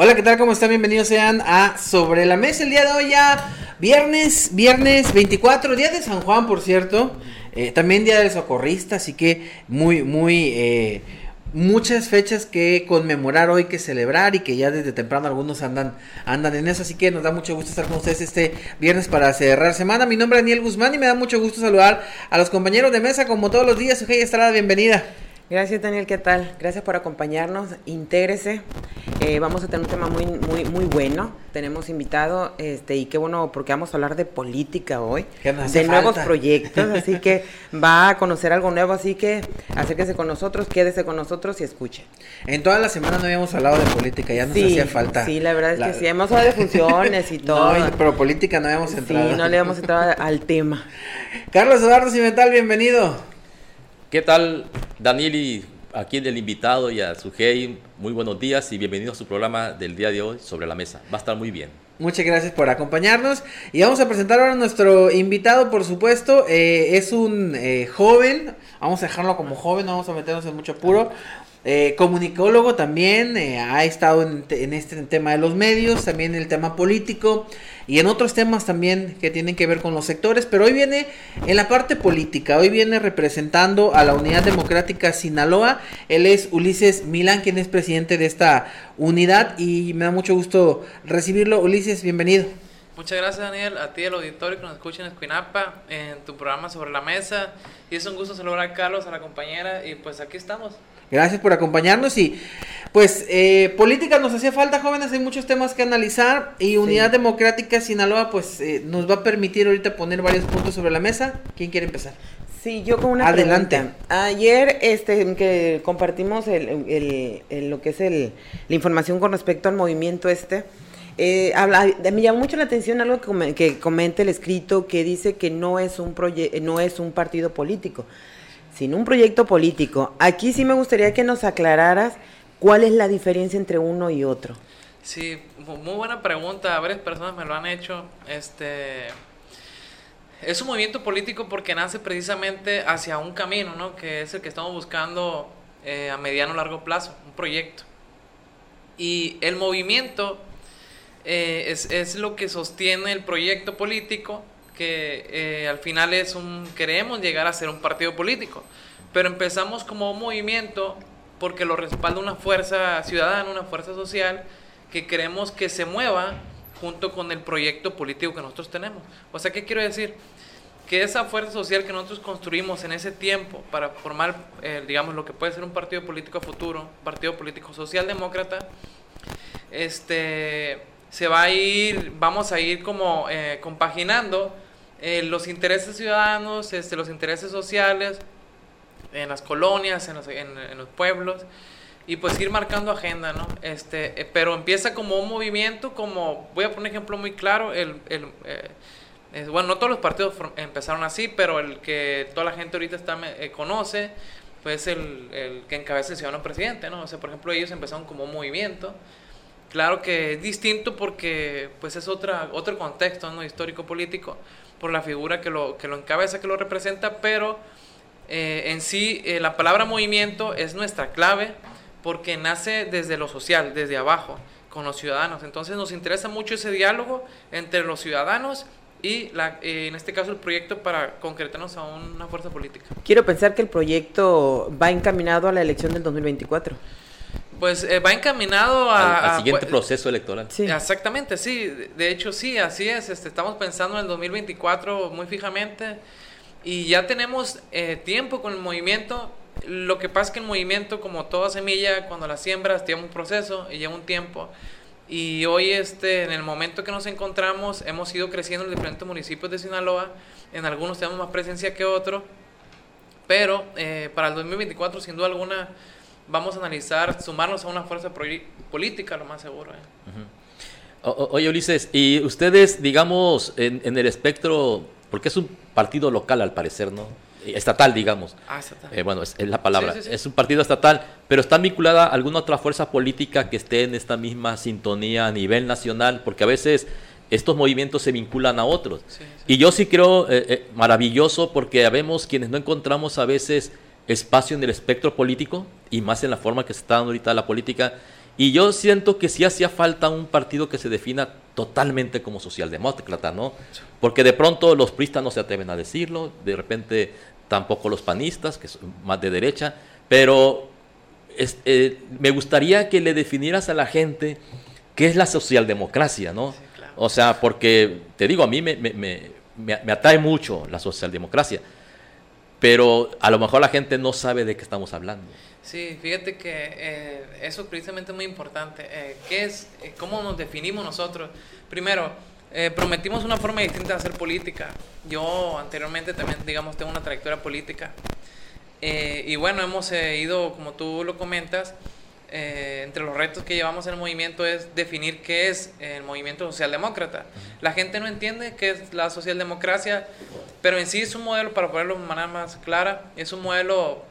Hola, ¿qué tal? ¿Cómo están? Bienvenidos sean a Sobre la Mesa. El día de hoy ya viernes, viernes 24, día de San Juan, por cierto. Eh, también día del socorrista, así que muy, muy... Eh, muchas fechas que conmemorar hoy, que celebrar y que ya desde temprano algunos andan, andan en eso. Así que nos da mucho gusto estar con ustedes este viernes para cerrar semana. Mi nombre es Daniel Guzmán y me da mucho gusto saludar a los compañeros de mesa como todos los días. Sujei Estrada, bienvenida. Gracias Daniel, ¿qué tal? Gracias por acompañarnos, intégrese. Eh, vamos a tener un tema muy, muy, muy bueno. Tenemos invitado, este, y qué bueno, porque vamos a hablar de política hoy, de nuevos proyectos, así que va a conocer algo nuevo, así que acérquese con nosotros, quédese con nosotros y escuche. En toda la semana no habíamos hablado de política, ya nos hacía falta. Sí, la verdad es que sí, hemos hablado de funciones y todo. No, pero política no habíamos entrado. Sí, no le habíamos entrado al tema. Carlos Eduardo Cimental, bienvenido. ¿Qué tal, Daniel y aquí del invitado y a Sujei? Muy buenos días y bienvenidos a su programa del día de hoy sobre la mesa. Va a estar muy bien. Muchas gracias por acompañarnos y vamos a presentar ahora a nuestro invitado, por supuesto, eh, es un eh, joven, vamos a dejarlo como joven, no vamos a meternos en mucho apuro, eh, comunicólogo también, eh, ha estado en, en, este tema de los medios, también en el tema político y en otros temas también que tienen que ver con los sectores, pero hoy viene en la parte política, hoy viene representando a la Unidad Democrática Sinaloa, él es Ulises Milán, quien es presidente de esta unidad y me da mucho gusto recibirlo. Ulises, bienvenido. Muchas gracias Daniel, a ti el auditorio que nos escucha en Escuinapa, en tu programa sobre la mesa. Y es un gusto saludar a Carlos, a la compañera, y pues aquí estamos. Gracias por acompañarnos y pues eh, política nos hacía falta jóvenes, hay muchos temas que analizar y Unidad sí. Democrática Sinaloa pues eh, nos va a permitir ahorita poner varios puntos sobre la mesa. ¿Quién quiere empezar? Sí, yo con una Adelante. Pregunta. Ayer este, que compartimos el, el, el, lo que es el, la información con respecto al movimiento este, eh, habla, me llamó mucho la atención algo que, que comenta el escrito que dice que no es un, no es un partido político sin un proyecto político. Aquí sí me gustaría que nos aclararas cuál es la diferencia entre uno y otro. Sí, muy buena pregunta. Varias personas me lo han hecho. Este es un movimiento político porque nace precisamente hacia un camino, ¿no? Que es el que estamos buscando eh, a mediano o largo plazo, un proyecto. Y el movimiento eh, es, es lo que sostiene el proyecto político que eh, al final es un queremos llegar a ser un partido político, pero empezamos como un movimiento porque lo respalda una fuerza ciudadana, una fuerza social que queremos que se mueva junto con el proyecto político que nosotros tenemos. O sea, ¿qué quiero decir? Que esa fuerza social que nosotros construimos en ese tiempo para formar, eh, digamos, lo que puede ser un partido político futuro, un partido político socialdemócrata, este, se va a ir, vamos a ir como eh, compaginando eh, los intereses ciudadanos, este, los intereses sociales en las colonias, en los, en, los, pueblos y pues ir marcando agenda, ¿no? Este, eh, pero empieza como un movimiento, como, voy a poner un ejemplo muy claro, el, el eh, bueno, no todos los partidos empezaron así, pero el que toda la gente ahorita está, eh, conoce, pues el, el, que encabeza el ciudadano presidente, ¿no? O sea, por ejemplo, ellos empezaron como un movimiento, claro que es distinto porque pues es otra, otro contexto. Histórico-político, por la figura que lo, que lo encabeza, que lo representa, pero eh, en sí eh, la palabra movimiento es nuestra clave porque nace desde lo social, desde abajo, con los ciudadanos. Entonces nos interesa mucho ese diálogo entre los ciudadanos y la, eh, en este caso el proyecto para concretarnos a una fuerza política. Quiero pensar que el proyecto va encaminado a la elección del 2024. Pues eh, va encaminado a, al, al siguiente a, proceso electoral. Sí. Exactamente, sí. De hecho, sí, así es. Este, estamos pensando en el 2024 muy fijamente y ya tenemos eh, tiempo con el movimiento. Lo que pasa es que el movimiento, como toda semilla, cuando la siembras, tiene un proceso y lleva un tiempo. Y hoy, este, en el momento que nos encontramos, hemos ido creciendo en diferentes municipios de Sinaloa. En algunos tenemos más presencia que otros. Pero eh, para el 2024, sin duda alguna, vamos a analizar sumarnos a una fuerza política, lo más seguro. ¿eh? oye, Ulises, y ustedes, digamos, en, en, el espectro, porque es un partido local al parecer, ¿no? Estatal, digamos. Ah, estatal. Eh, bueno, es, la palabra. Es un partido estatal, pero está vinculada a alguna otra fuerza política que esté en esta misma sintonía a nivel nacional, porque a veces estos movimientos se vinculan a otros. Y yo sí creo eh, eh, maravilloso porque vemos quienes no encontramos a veces espacio en el espectro político y más en la forma que se está dando ahorita la política. Y yo siento que sí hacía falta un partido que se defina totalmente como socialdemócrata, ¿no? Porque de pronto los pristas no se atreven a decirlo, de repente tampoco los panistas, que son más de derecha, pero eh, me gustaría que le definieras a la gente qué es la socialdemocracia, ¿no? O sea, porque te digo, a mí me, me, me, me, atrae mucho la socialdemocracia, pero a lo mejor la gente no sabe de qué estamos hablando. Sí, fíjate que eh, eso precisamente es muy importante. Eh, ¿Qué es, eh, cómo nos definimos nosotros? Primero, eh, prometimos una forma distinta de hacer política. Yo anteriormente también, digamos, tengo una trayectoria política. y bueno, hemos ido, como tú lo comentas, eh, entre los retos que llevamos en el movimiento es definir qué es el movimiento socialdemócrata. La gente no entiende qué es la socialdemocracia, pero en sí es un modelo, para ponerlo de manera más clara, es un modelo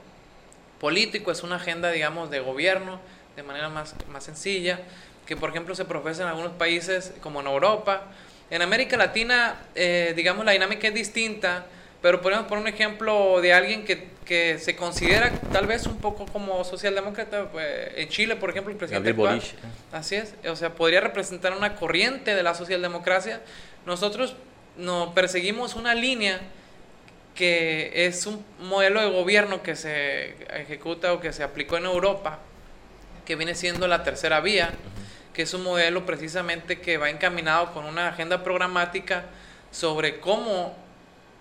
político, es una agenda, digamos, de gobierno, de manera más, más sencilla, que por ejemplo se profesa en algunos países como en Europa. En América Latina, eh, digamos, la dinámica es distinta pero podemos poner un ejemplo de alguien que, que, se considera tal vez un poco como socialdemócrata. Pues, en Chile, por ejemplo, el presidente actual, Así es. O sea, podría representar una corriente de la socialdemocracia. Nosotros no perseguimos una línea que es un modelo de gobierno que se ejecuta o que se aplicó en Europa, que viene siendo la tercera vía, que es un modelo precisamente que va encaminado con una agenda programática sobre cómo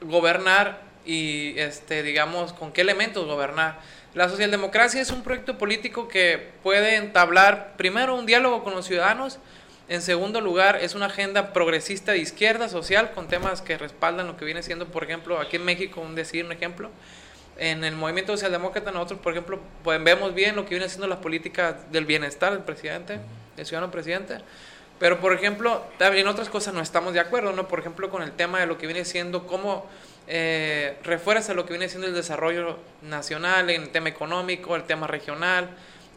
gobernar y, este, digamos, con qué elementos gobernar. La socialdemocracia es un proyecto político que puede entablar, primero, un diálogo con los ciudadanos, en segundo lugar, es una agenda progresista de izquierda social con temas que respaldan lo que viene siendo, por ejemplo, aquí en México, un decir, un ejemplo. En el movimiento socialdemócrata nosotros, por ejemplo, pues, vemos bien lo que viene siendo las políticas del bienestar del presidente, del ciudadano presidente. Pero, por ejemplo, también otras cosas no estamos de acuerdo, ¿no? Por ejemplo, con el tema de lo que viene siendo cómo eh, refuerza lo que viene siendo el desarrollo nacional, en el tema económico, el tema regional,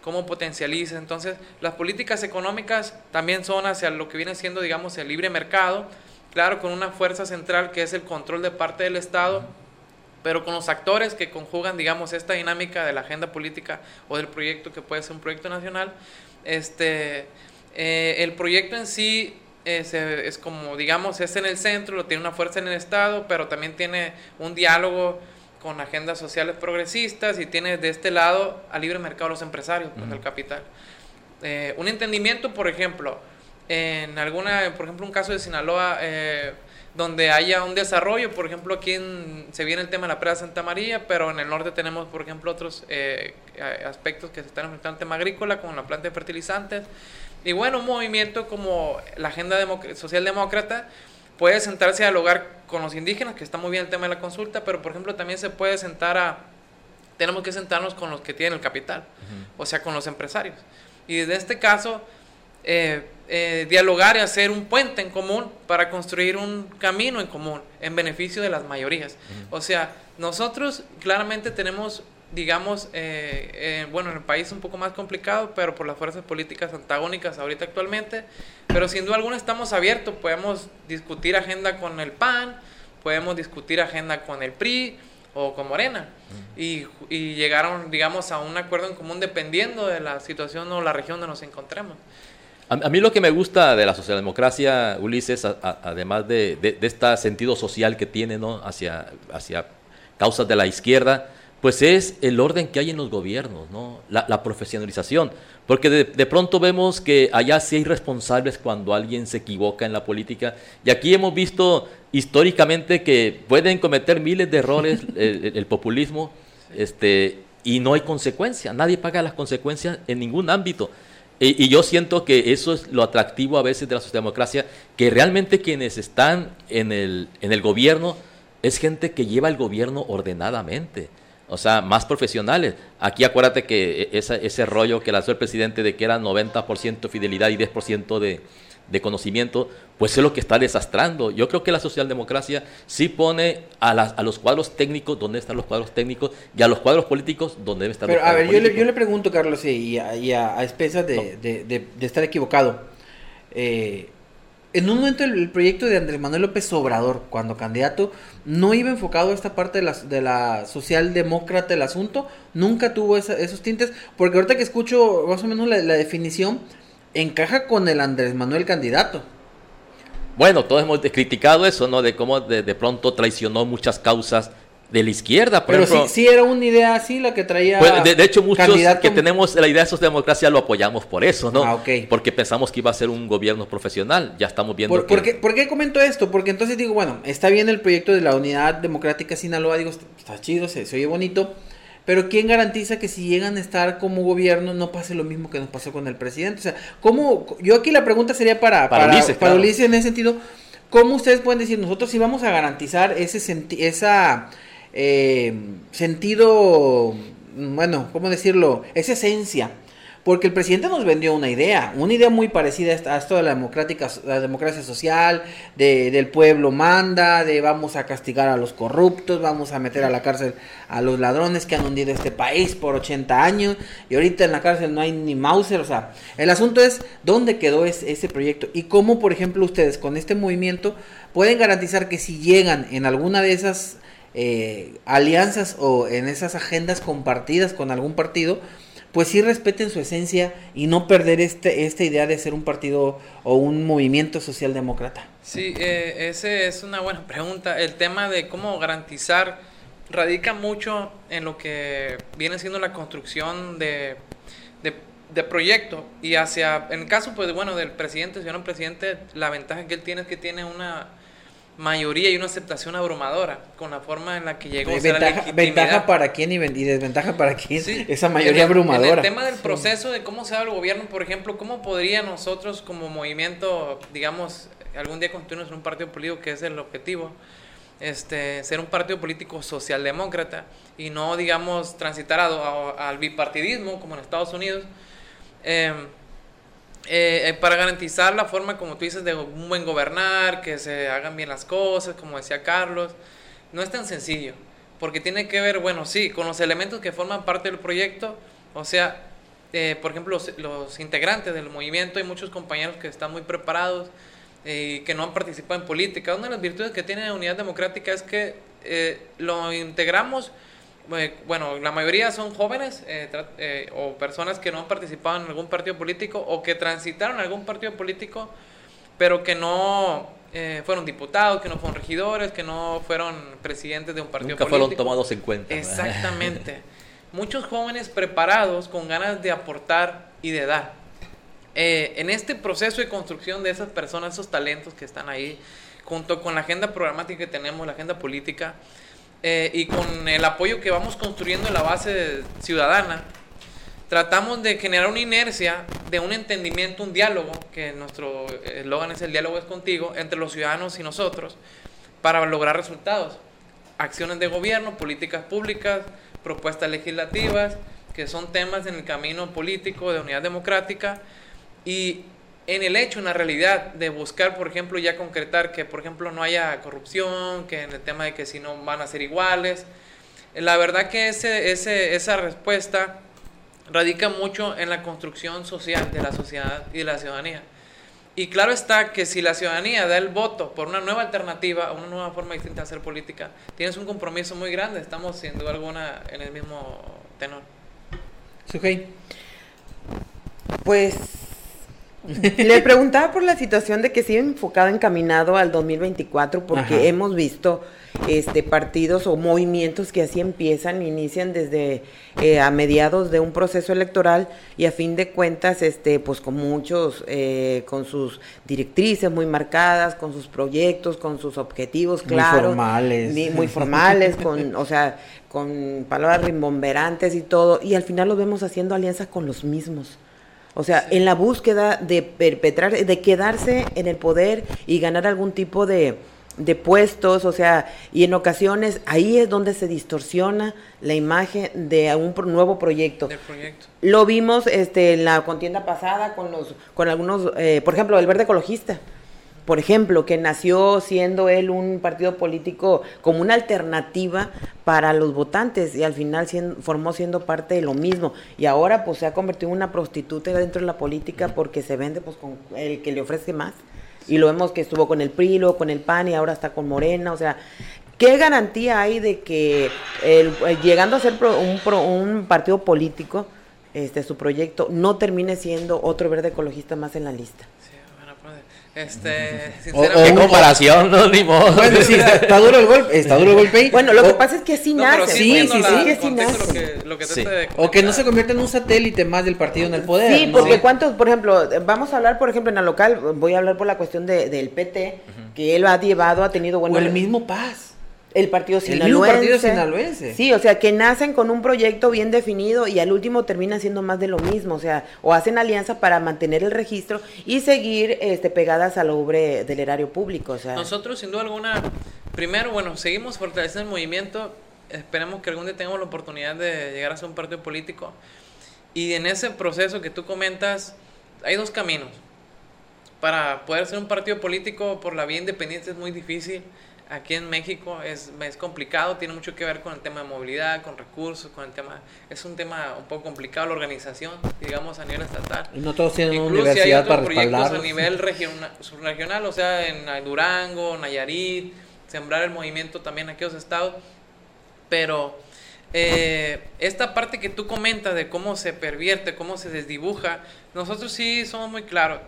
cómo potencializa. Entonces, las políticas económicas también son hacia lo que viene siendo, digamos, el libre mercado, claro, con una fuerza central que es el control de parte del Estado, pero con los actores que conjugan, digamos, esta dinámica de la agenda política o del proyecto que puede ser un proyecto nacional, este eh, el proyecto en sí es, es, como, digamos, es en el centro, lo tiene una fuerza en el Estado, pero también tiene un diálogo con agendas sociales progresistas y tiene de este lado a libre mercado los empresarios, pues, el capital. Eh, un entendimiento, por ejemplo, en alguna, por ejemplo, un caso de Sinaloa, eh, donde haya un desarrollo, por ejemplo, aquí se viene el tema de la presa Santa María, pero en el norte tenemos, por ejemplo, otros aspectos que se están enfrentando al tema agrícola, como la planta de fertilizantes, y bueno, un movimiento como la Agenda Socialdemócrata puede sentarse a dialogar con los indígenas, que está muy bien el tema de la consulta, pero por ejemplo también se puede sentar a, tenemos que sentarnos con los que tienen el capital, o sea, con los empresarios. Y desde este caso, eh, eh, dialogar y hacer un puente en común para construir un camino en común en beneficio de las mayorías. O sea, nosotros claramente tenemos digamos, eh, eh, bueno, en el país un poco más complicado, pero por las fuerzas políticas antagónicas ahorita actualmente, pero sin duda alguna estamos abiertos, podemos discutir agenda con el PAN, podemos discutir agenda con el PRI o con Morena y, y llegaron, digamos, a un acuerdo en común dependiendo de la situación o la región donde nos encontremos. A, mí lo que me gusta de la socialdemocracia, Ulises, además de, de, de, este sentido social que tiene ¿no? hacia, hacia causas de la izquierda, pues es el orden que hay en los gobiernos, ¿no? la, profesionalización. Porque de, pronto vemos que allá sí hay responsables cuando alguien se equivoca en la política. Y aquí hemos visto históricamente que pueden cometer miles de errores el, populismo este, y no hay consecuencia. Nadie paga las consecuencias en ningún ámbito. Y, y, yo siento que eso es lo atractivo a veces de la socialdemocracia, que realmente quienes están en el, en el gobierno es gente que lleva el gobierno ordenadamente o sea, más profesionales. Aquí acuérdate que e, ese, ese rollo que lanzó el presidente de que era 90% fidelidad y 10% de, de conocimiento, pues es lo que está desastrando. Yo creo que la socialdemocracia sí pone a, a los cuadros técnicos donde están los cuadros técnicos y a los cuadros políticos donde deben estar Pero, los cuadros a ver, yo le, yo le pregunto, Carlos, y a, y a, a expensas de, de, de, de estar equivocado. Eh, en un momento el, el, proyecto de Andrés Manuel López Obrador, cuando candidato, no iba enfocado a esta parte de la, de la socialdemócrata del asunto, nunca tuvo esos tintes, porque ahorita que escucho más o menos la, definición, encaja con el Andrés Manuel candidato. Bueno, todos hemos criticado eso, ¿no? De cómo de pronto traicionó muchas causas de la izquierda, por Pero ejemplo. sí, sí, era una idea así la que traía. Pues, de, de, hecho, muchos candidato... que tenemos la idea de socialdemocracia lo apoyamos por eso, ¿no? Ah, okay. Porque pensamos que iba a ser un gobierno profesional. Ya estamos viendo. ¿Por, que... ¿por, qué, ¿Por qué comento esto? Porque entonces digo, bueno, está bien el proyecto de la Unidad Democrática Sinaloa, digo, está chido, se, se oye bonito. Pero ¿quién garantiza que si llegan a estar como gobierno no pase lo mismo que nos pasó con el presidente? O sea, ¿cómo? Yo aquí la pregunta sería para, para, para, Ulises, para claro. Ulises en ese sentido. ¿Cómo ustedes pueden decir, nosotros sí vamos a garantizar ese senti esa eh, sentido, bueno, ¿cómo decirlo? Esa esencia. Porque el presidente nos vendió una idea, una idea muy parecida a esto de la, democrática, la democracia social, de, del pueblo manda, de vamos a castigar a los corruptos, vamos a meter a la cárcel a los ladrones que han hundido este país por 80 años, y ahorita en la cárcel no hay ni Mauser, o sea, el asunto es dónde quedó ese proyecto y cómo, por ejemplo, ustedes con este movimiento pueden garantizar que si llegan en alguna de esas eh, alianzas o en esas agendas compartidas con algún partido, pues sí respeten su esencia y no perder este, esta idea de ser un partido o un movimiento socialdemócrata. Sí, eh, ese es una buena pregunta. El tema de cómo garantizar radica mucho en lo que viene siendo la construcción de, de, y hacia, en el caso, pues bueno, del presidente, señor presidente, la ventaja que él tiene es que tiene una mayoría y una aceptación abrumadora con la forma en la que llegó. Ventaja, o sea, ventaja para quién y, y, desventaja para quién. Sí. Esa mayoría en abrumadora. En el tema del proceso de cómo se da el gobierno, por ejemplo, ¿cómo podría nosotros como movimiento, digamos, algún día constituirnos en un partido político que es el objetivo? Este, ser un partido político socialdemócrata y no, digamos, transitar a, a, al bipartidismo como en Estados Unidos. Eh, eh, para garantizar la forma, como tú dices, de un buen gobernar, que se hagan bien las cosas, como decía Carlos, no es tan sencillo, porque tiene que ver, bueno, sí, con los elementos que forman parte del proyecto, o sea, eh, por ejemplo, los, los, integrantes del movimiento, hay muchos compañeros que están muy preparados y eh, que no han participado en política. Una de las virtudes que tiene la Unidad Democrática es que eh, lo integramos bueno, la mayoría son jóvenes eh, eh, o personas que no han participado en algún partido político o que transitaron algún partido político, pero que no eh, fueron diputados, que no fueron regidores, que no fueron presidentes de un partido Nunca político. fueron tomados en cuenta. Exactamente. Muchos jóvenes preparados con ganas de aportar y de dar. Eh, en este proceso de construcción de esas personas, esos talentos que están ahí, junto con la agenda programática que tenemos, la agenda política, eh, y con el apoyo que vamos construyendo en la base ciudadana, tratamos de generar una inercia de un entendimiento, un diálogo, que nuestro eslogan es el diálogo es contigo, entre los ciudadanos y nosotros, para lograr resultados. Acciones de gobierno, políticas públicas, propuestas legislativas, que son temas en el camino político de unidad democrática, y en el hecho, en la realidad de buscar, por ejemplo, ya concretar que, por ejemplo, no haya corrupción, que en el tema de que si no van a ser iguales. La verdad que ese, ese, esa respuesta radica mucho en la construcción social de la sociedad y de la ciudadanía. Y claro está que si la ciudadanía da el voto por una nueva alternativa, una nueva forma distinta de hacer política, tienes un compromiso muy grande. Estamos, sin duda alguna, en el mismo tenor. Sujei. Pues le preguntaba por la situación de que sigue enfocado, encaminado al 2024, porque Ajá. hemos visto este partidos o movimientos que así empiezan, inician desde eh, a mediados de un proceso electoral y a fin de cuentas, este, pues con muchos, eh, con sus directrices muy marcadas, con sus proyectos, con sus objetivos claros, muy formales, muy, muy formales, con, o sea, con palabras rimbomberantes y todo, y al final los vemos haciendo alianzas con los mismos. O sea, sí. en la búsqueda de perpetrar, de quedarse en el poder y ganar algún tipo de, de puestos, o sea, y en ocasiones ahí es donde se distorsiona la imagen de un nuevo proyecto. proyecto. Lo vimos este, en la contienda pasada con los, con algunos, eh, por ejemplo, el Verde Ecologista, por ejemplo, que nació siendo él un partido político como una alternativa para los votantes y al final formó siendo parte de lo mismo. Y ahora pues se ha convertido en una prostituta dentro de la política porque se vende pues con el que le ofrece más. Y lo vemos que estuvo con el PRI, con el PAN y ahora está con Morena, o sea, ¿qué garantía hay de que el, eh, llegando a ser un, un partido político, este su proyecto no termine siendo otro verde ecologista más en la lista? Este, ¿Qué comparación? No, ni modo. Bueno, sí, está, duro el golpe. Está duro el golpe. Bueno, lo que pasa es que sí nace. Sí, sí, sí. o que no se convierta en un satélite más del partido en el poder. Sí, porque cuántos, por ejemplo, vamos a hablar, por ejemplo, en la local, voy a hablar por la cuestión de, del PT, que él ha llevado, ha tenido bueno. O el mismo Paz. El partido sinaloense. Sí, o sea, que nacen con un proyecto bien definido y al último terminan siendo más de lo mismo, o sea, o hacen alianza para mantener el registro y seguir este, pegadas al obre del erario público. O sea. Nosotros, sin duda alguna, primero, bueno, seguimos fortaleciendo el movimiento, esperemos que algún día tengamos la oportunidad de llegar a ser un partido político. Y en ese proceso que tú comentas, hay dos caminos. Para poder ser un partido político por la vía independiente es muy difícil aquí en México es, es, complicado, tiene mucho que ver con el tema de movilidad, con recursos, con el tema, es un tema un poco complicado la organización, digamos a nivel estatal. No todos tienen una universidad hay otros proyectos a nivel regional, subregional, o sea, en Durango, Nayarit, sembrar el movimiento también en aquellos estados, pero eh, esta parte que tú comentas de cómo se pervierte, cómo se desdibuja, nosotros sí somos muy claros.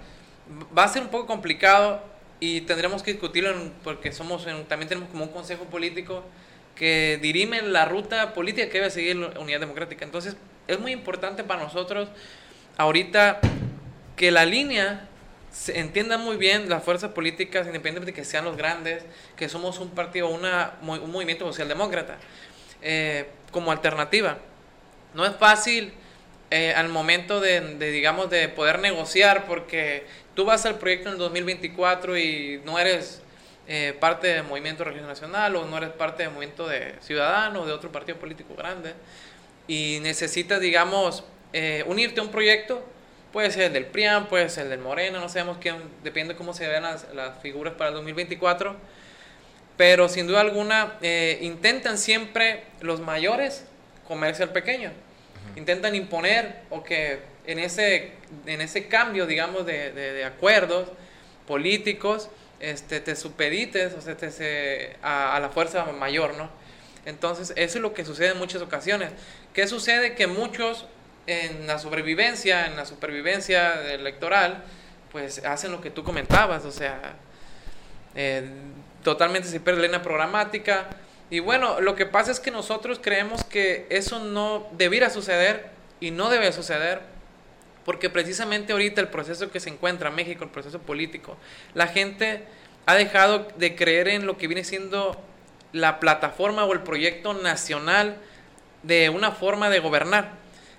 Va a ser un poco complicado y tendremos que discutirlo porque somos también tenemos como un consejo político que dirime la ruta política que debe seguir la Unidad Democrática. Entonces, es muy importante para nosotros ahorita que la línea se entienda muy bien las fuerzas políticas, independientemente de que sean los grandes, que somos un partido, una, un movimiento socialdemócrata, eh, como alternativa. No es fácil eh, al momento de, de, digamos, de poder negociar, porque tú vas al proyecto en el 2024 y no eres eh, parte del movimiento regional nacional o no eres parte del movimiento de Ciudadanos, de otro partido político grande, y necesitas, digamos, eh, unirte a un proyecto, puede ser el del PRIAM, puede ser el del Morena, no sabemos quién, depende de cómo se vean las, las figuras para el 2024, pero sin duda alguna intentan siempre los mayores comerse al pequeño intentan imponer o que en ese, en ese cambio, digamos, de, de, acuerdos políticos, este, te supedites o sea, te, a, la fuerza mayor, ¿no? Entonces, eso es lo que sucede en muchas ocasiones. ¿Qué sucede? Que muchos en la sobrevivencia, en la supervivencia electoral, pues hacen lo que tú comentabas, o sea, eh, totalmente se pierde la programática, y bueno, lo que pasa es que nosotros creemos que eso no debiera suceder y no debe suceder porque precisamente ahorita el proceso que se encuentra en México, el proceso político, la gente ha dejado de creer en lo que viene siendo la plataforma o el proyecto nacional de una forma de gobernar.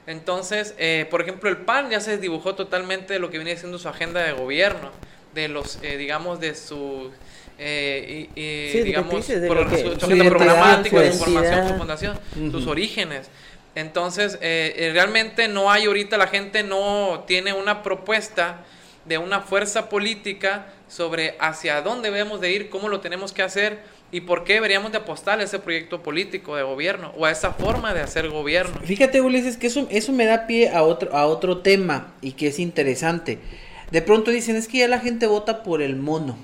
Entonces, eh, por ejemplo, el PAN ya se dibujó totalmente de lo que viene siendo su agenda de gobierno, de los, eh, digamos, de su eh, y, digamos, por su, programático, de información, su fundación, sus orígenes. Entonces, eh, eh, realmente no hay ahorita, la gente no tiene una propuesta de una fuerza política sobre hacia dónde debemos de ir, cómo lo tenemos que hacer y por qué deberíamos de apostar a ese proyecto político de gobierno o a esa forma de hacer gobierno. Fíjate, Ulises, que eso, eso me da pie a otro, a otro tema y que es interesante. De pronto dicen, es que ya la gente vota por el mono.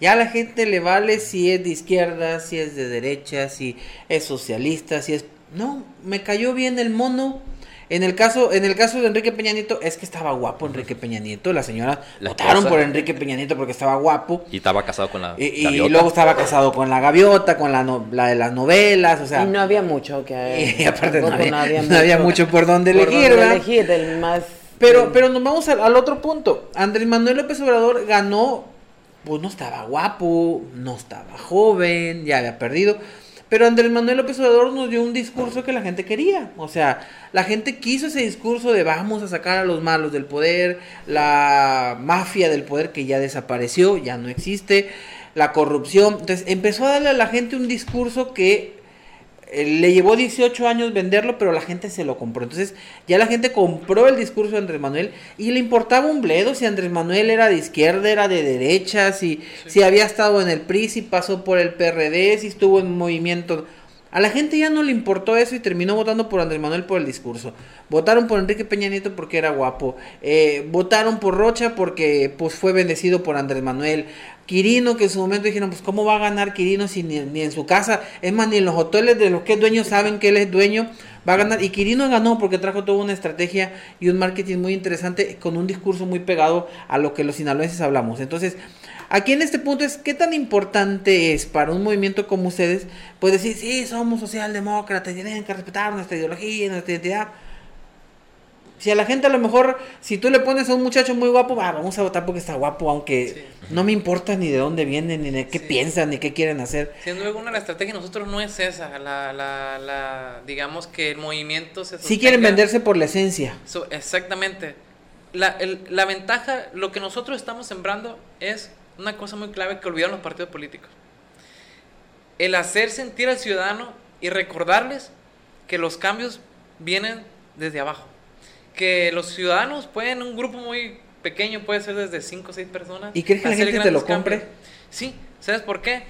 Ya a la gente le vale si es de izquierda, si es de derecha, si es socialista, si es... No, me cayó bien el mono. En el caso, en el caso de Enrique Peña Nieto, es que estaba guapo Enrique Peña Nieto. La señora votaron por Enrique Peña Nieto porque estaba guapo. Y estaba casado con la y, y luego estaba casado con la gaviota, con la, la de las novelas, o sea. Y no había mucho que. Y aparte no había, mucho, por donde elegir, elegir, del más. Pero, pero nos vamos al, al otro punto. Andrés Manuel López Obrador ganó pues no estaba guapo, no estaba joven, ya había perdido. Pero Andrés Manuel López Obrador nos dio un discurso que la gente quería. O sea, la gente quiso ese discurso de vamos a sacar a los malos del poder, la mafia del poder que ya desapareció, ya no existe. la corrupción. Entonces empezó a darle a la gente un discurso que le llevó 18 años venderlo, pero la gente se lo compró. Entonces ya la gente compró el discurso de Andrés Manuel y le importaba un bledo si Andrés Manuel era de izquierda, era de derecha, si, si había estado en el PRI, si pasó por el PRD, si estuvo en movimiento a la gente ya no le importó eso y terminó votando por Andrés Manuel por el discurso. Votaron por Enrique Peña Nieto porque era guapo. Eh, votaron por Rocha porque pues fue bendecido por Andrés Manuel. Quirino, que en su momento dijeron, pues cómo va a ganar Quirino si ni, en su casa, es más, ni en los hoteles de los que es dueño saben que él es dueño, va a ganar. Y Quirino ganó porque trajo toda una estrategia y un marketing muy interesante con un discurso muy pegado a lo que los sinaloenses hablamos. Entonces, Aquí en este punto es qué tan importante es para un movimiento como ustedes, pues decir, sí, somos socialdemócratas, tienen que respetar nuestra ideología, nuestra identidad. Si a la gente a lo mejor, si tú le pones a un muchacho muy guapo, vamos a votar porque está guapo, aunque no me importa ni de dónde vienen, ni de qué piensan, ni qué quieren hacer. Sin duda alguna, la estrategia de nosotros no es esa, la, la, la digamos que el movimiento se Sí quieren venderse por la esencia. exactamente. La, la ventaja, lo que nosotros estamos sembrando es una cosa muy clave que olvidaron los partidos políticos. El hacer sentir al ciudadano y recordarles que los cambios vienen desde abajo. Que los ciudadanos pueden, un grupo muy pequeño, puede ser desde 5 o 6 personas. ¿Y crees que la gente te lo compre? Sí, ¿sabes por qué?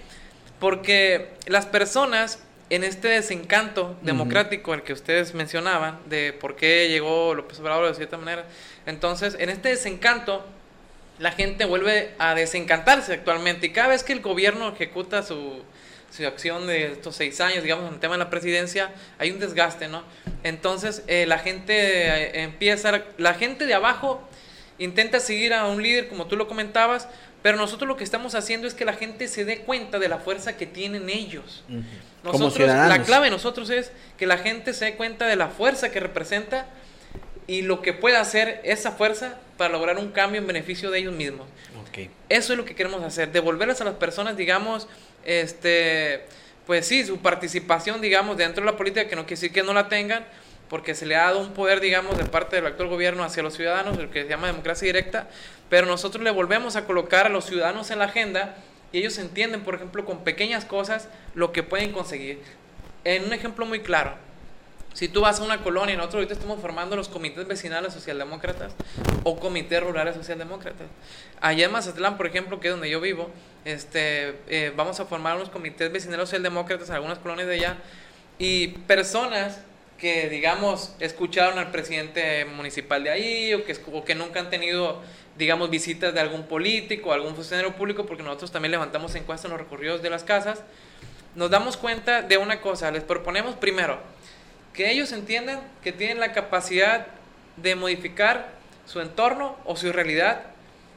Porque las personas en este desencanto democrático al que ustedes mencionaban, de por qué llegó López Obrador de cierta manera, entonces en este desencanto la gente vuelve a desencantarse actualmente y cada vez que el gobierno ejecuta su, su acción de estos seis años, digamos, en el tema de la presidencia, hay un desgaste, ¿no? Entonces eh, la gente eh, empieza, la gente de abajo intenta seguir a un líder, como tú lo comentabas, pero nosotros lo que estamos haciendo es que la gente se dé cuenta de la fuerza que tienen ellos. Nosotros, la clave de nosotros es que la gente se dé cuenta de la fuerza que representa y lo que puede hacer esa fuerza para lograr un cambio en beneficio de ellos mismos. Eso es lo que queremos hacer, devolverles a las personas, digamos, este, pues sí, su participación, digamos, dentro de la política, que no quiere decir que no la tengan, porque se le ha dado un poder, digamos, de parte del actual gobierno hacia los ciudadanos, lo que se llama democracia directa, pero nosotros le volvemos a colocar a los ciudadanos en la agenda y ellos entienden, por ejemplo, con pequeñas cosas lo que pueden conseguir. En un ejemplo muy claro, si tú vas a una colonia, nosotros ahorita estamos formando los comités vecinales socialdemócratas o comités rurales socialdemócratas. Allá en Mazatlán, por ejemplo, que es donde yo vivo, este, eh, vamos a formar unos comités vecinales socialdemócratas en algunas colonias de allá y personas que, digamos, escucharon al presidente municipal de ahí o que, o que nunca han tenido, digamos, visitas de algún político, algún funcionario público, porque nosotros también levantamos encuestas en los recorridos de las casas, nos damos cuenta de una cosa, les proponemos primero, que ellos entiendan que tienen la capacidad de modificar su entorno o su realidad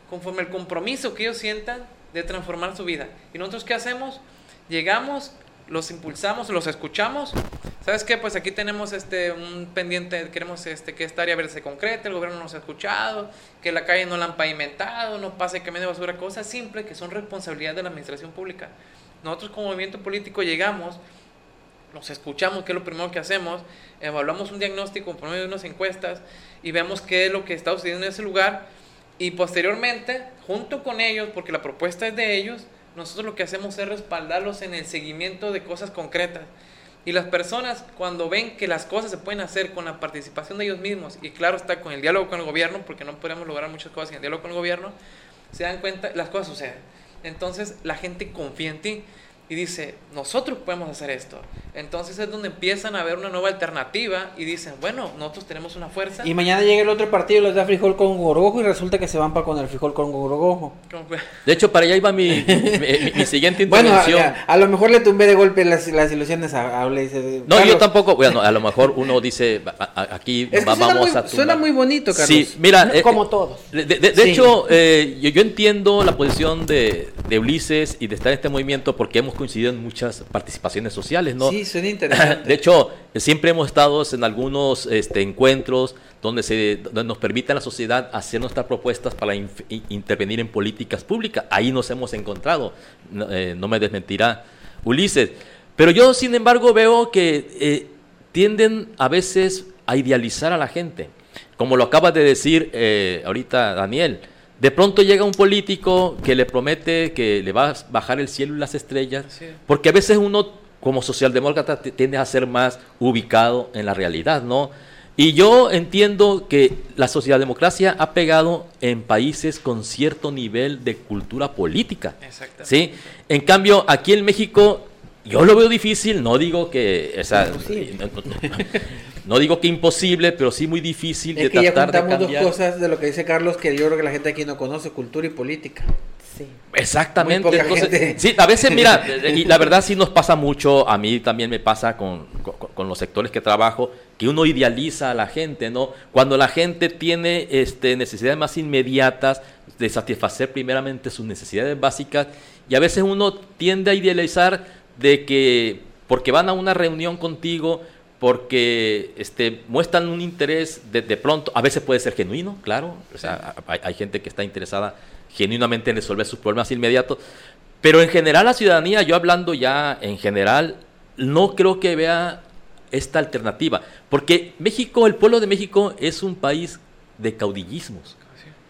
conforme el compromiso que ellos sientan de transformar su vida. ¿Y nosotros qué hacemos? Llegamos, los impulsamos, los escuchamos. ¿Sabes qué? Pues aquí tenemos este un pendiente, queremos este que esta área verde se concrete, el gobierno nos ha escuchado, que la calle no la han pavimentado, no pase me de basura, cosas simples que son responsabilidad de la administración pública. Nosotros como movimiento político llegamos nos escuchamos, qué es lo primero que hacemos, evaluamos un diagnóstico por medio de unas encuestas y vemos qué es lo que está sucediendo en ese lugar y posteriormente, junto con ellos, porque la propuesta es de ellos, nosotros lo que hacemos es respaldarlos en el seguimiento de cosas concretas. Y las personas cuando ven que las cosas se pueden hacer con la participación de ellos mismos, y claro está con el diálogo con el gobierno, porque no podemos lograr muchas cosas sin el diálogo con el gobierno, se dan cuenta, las cosas suceden. Entonces la gente confía en ti y dice, nosotros podemos hacer esto. Entonces es donde empiezan a ver una nueva alternativa y dicen, bueno, nosotros tenemos una fuerza. Y mañana llega el otro partido, les da frijol con gorgojo y resulta que se van para con el frijol con gorgojo. De hecho, para allá iba mi, mi, siguiente intervención. Bueno, a, lo mejor le tumbé de golpe las, las ilusiones a, a No, yo tampoco, bueno, a lo mejor uno dice, aquí vamos a Suena muy bonito, Carlos. Sí, mira. Eh, como todos. De, hecho, eh, yo, yo, entiendo la posición de, de Ulises y de estar en este movimiento porque hemos coincidido en muchas participaciones sociales, ¿no? Sí, suena interesante. De hecho, siempre hemos estado en algunos este, encuentros donde, se, nos permite a la sociedad hacer nuestras propuestas para intervenir en políticas públicas. Ahí nos hemos encontrado, no, eh, me desmentirá Ulises. Pero yo, sin embargo, veo que eh, tienden a veces a idealizar a la gente. Como lo acaba de decir eh, ahorita Daniel, De pronto llega un político que le promete que le va a bajar el cielo y las estrellas, porque a veces uno como socialdemócrata tiende a ser más ubicado en la realidad, ¿no? Y yo entiendo que la socialdemocracia ha pegado en países con cierto nivel de cultura política. ¿sí? En cambio, aquí en México, yo lo veo difícil, no digo que. no, digo que imposible, pero sí muy difícil es de que tratar ya contamos dos cosas de lo que dice Carlos que yo creo que la gente aquí no conoce: cultura y política. Exactamente. sí, a veces, mira, y la verdad sí nos pasa mucho, a mí también me pasa con, los sectores que trabajo, que uno idealiza a la gente, ¿no? Cuando la gente tiene este, necesidades más inmediatas de satisfacer primeramente sus necesidades básicas, y a veces uno tiende a idealizar de que porque van a una reunión contigo, porque este, muestran un interés de, de pronto, a veces puede ser genuino, claro, o sea, hay, hay gente que está interesada genuinamente resolver sus problemas inmediatos. Pero en general la ciudadanía, yo hablando ya en general, no creo que vea esta alternativa. Porque México, el pueblo de México es un país de caudillismos.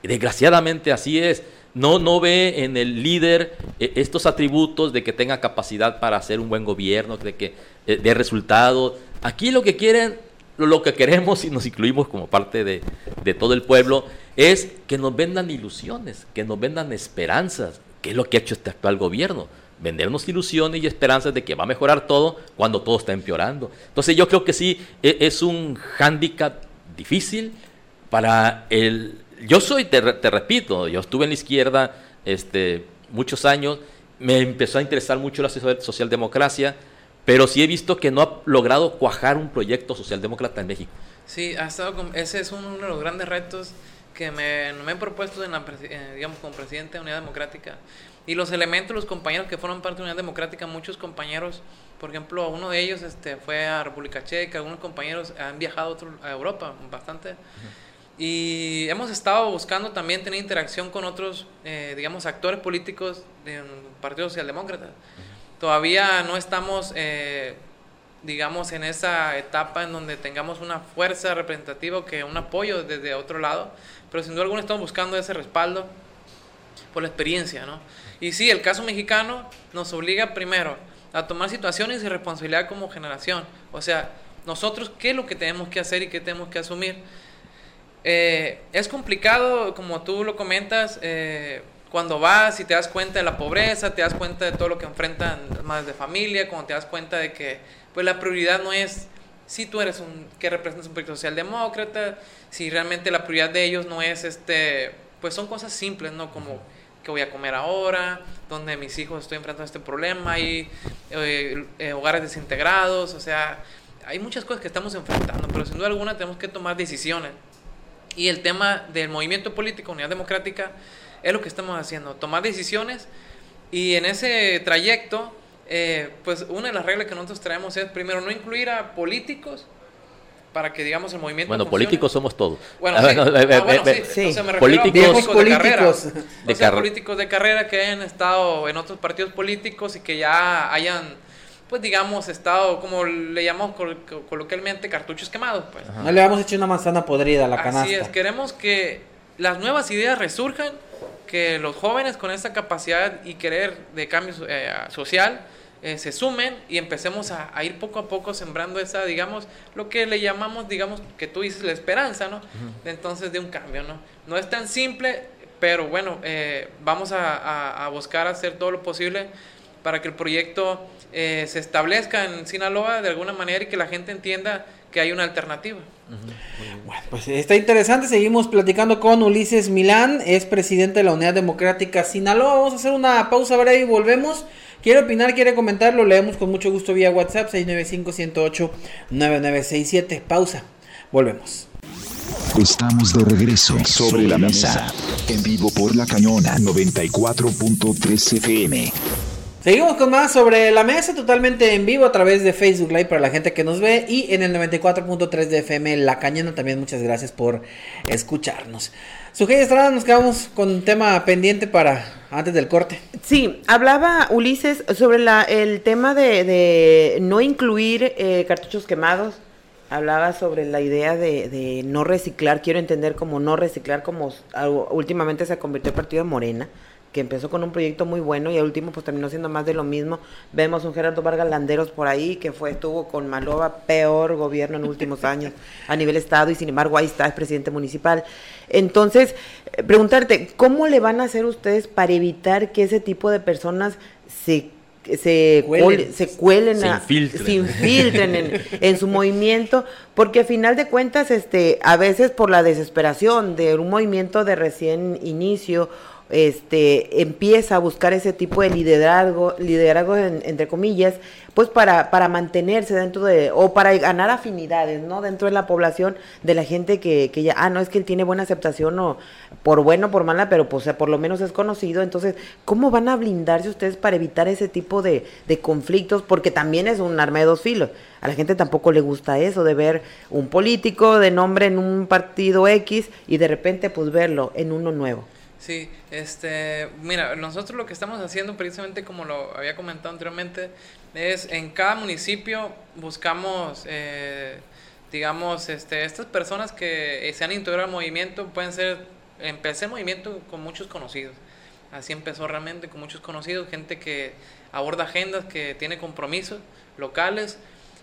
Desgraciadamente así es. No, no ve en el líder eh, estos atributos de que tenga capacidad para hacer un buen gobierno, de que eh, dé resultados. Aquí lo que quieren, lo que queremos y nos incluimos como parte de, todo el pueblo, es que nos vendan ilusiones, que nos vendan esperanzas, que es lo que ha hecho este actual gobierno. Vendernos ilusiones y esperanzas de que va a mejorar todo cuando todo está empeorando. Entonces yo creo que sí, e, es un hándicap difícil para el... Yo soy, te, repito, yo estuve en la izquierda este, muchos años, me empezó a interesar mucho la socialdemocracia, pero sí he visto que no ha logrado cuajar un proyecto socialdemócrata en México. Sí, ha estado ese es uno de los grandes retos que me, me he propuesto en la, eh, digamos, como presidente de Unidad Democrática. Y los elementos, los compañeros que fueron parte de Unidad Democrática, muchos compañeros, por ejemplo, uno de ellos este, fue a República Checa, algunos compañeros han viajado a, Europa bastante. Y hemos estado buscando también tener interacción con otros, eh, digamos, actores políticos del Partido Socialdemócrata. Todavía no estamos, eh, digamos, en esa etapa en donde tengamos una fuerza representativa que un apoyo desde otro lado pero sin duda alguna estamos buscando ese respaldo por la experiencia, ¿no? Y sí, el caso mexicano nos obliga primero a tomar situaciones y responsabilidad como generación. O sea, nosotros, ¿qué es lo que tenemos que hacer y qué tenemos que asumir? Eh, es complicado, como tú lo comentas, eh, cuando vas y te das cuenta de la pobreza, te das cuenta de todo lo que enfrentan madres de familia, cuando te das cuenta de que pues la prioridad no es si tú eres un que representas un proyecto socialdemócrata, si realmente la prioridad de ellos no es este, pues son cosas simples, ¿no? Como qué voy a comer ahora, donde mis hijos estoy enfrentando este problema, hay eh, eh, hogares desintegrados, o sea, hay muchas cosas que estamos enfrentando, pero sin duda alguna tenemos que tomar decisiones. Y el tema del movimiento político, Unidad Democrática, es lo que estamos haciendo, tomar decisiones. Y en ese trayecto eh, pues una de las reglas que nosotros traemos es primero no incluir a políticos para que digamos el movimiento bueno políticos somos todos. Bueno sí, ah, bueno, sí. me políticos, a políticos de carrera. de o sea, políticos de carrera que hayan estado en otros partidos políticos y que ya hayan pues digamos estado como le llamamos coloquialmente cartuchos quemados pues. No le hemos hecho una manzana podrida a la canasta así es. queremos que las nuevas ideas resurjan que los jóvenes con esa capacidad y querer de cambio eh, social eh, se sumen y empecemos a, ir poco a poco sembrando esa, digamos, lo que le llamamos, digamos, que tú dices la esperanza, ¿no? Entonces, de un cambio, ¿no? No es tan simple, pero bueno, eh, vamos a, buscar hacer todo lo posible para que el proyecto eh, se establezca en Sinaloa de alguna manera y que la gente entienda que hay una alternativa. Bueno, pues está interesante. Seguimos platicando con Ulises Milán, es presidente de la Unidad Democrática Sinaloa. Vamos a hacer una pausa breve y volvemos. Quiere opinar, quiere comentar, lo leemos con mucho gusto vía WhatsApp 695-108-9967. Pausa. Volvemos. Estamos de regreso sobre la mesa, en vivo por la cañona 94.3 FM. Seguimos con más sobre la mesa, totalmente en vivo a través de Facebook Live para la gente que nos ve y en el 94.3 de FM La Cañona. También muchas gracias por escucharnos. Sujei Estrada, nos quedamos con un tema pendiente para antes del corte. Sí, hablaba Ulises sobre la, el tema de, no incluir eh, cartuchos quemados hablaba sobre la idea de, no reciclar, quiero entender como no reciclar, como últimamente se convirtió el partido de Morena, que empezó con un proyecto muy bueno y al último pues terminó siendo más de lo mismo. Vemos un Gerardo Vargas Landeros por ahí que fue estuvo con Malova peor gobierno en últimos años a nivel estado y sin embargo ahí está es presidente municipal. Entonces, eh, preguntarte, ¿cómo le van a hacer ustedes para evitar que ese tipo de personas se se cuelen, se, cuelen se infiltren, en, en, su movimiento, porque a final de cuentas, este, a veces por la desesperación de un movimiento de recién inicio este, empieza a buscar ese tipo de liderazgo, liderazgo entre comillas, pues para, para mantenerse dentro de, o para ganar afinidades, ¿no? Dentro de la población de la gente que, que ya, ah, no es que él tiene buena aceptación o por bueno o por mala, pero pues por lo menos es conocido. Entonces, ¿cómo van a blindarse ustedes para evitar ese tipo de, de conflictos? Porque también es un arma de dos filos. A la gente tampoco le gusta eso de ver un político de nombre en un partido X y de repente pues verlo en uno nuevo. Sí, este, mira, nosotros lo que estamos haciendo precisamente como lo había comentado anteriormente es en cada municipio buscamos, eh, digamos, este, estas personas que se han integrado al movimiento pueden ser, empecé el movimiento con muchos conocidos, así empezó realmente con muchos conocidos, gente que aborda agendas, que tiene compromisos locales.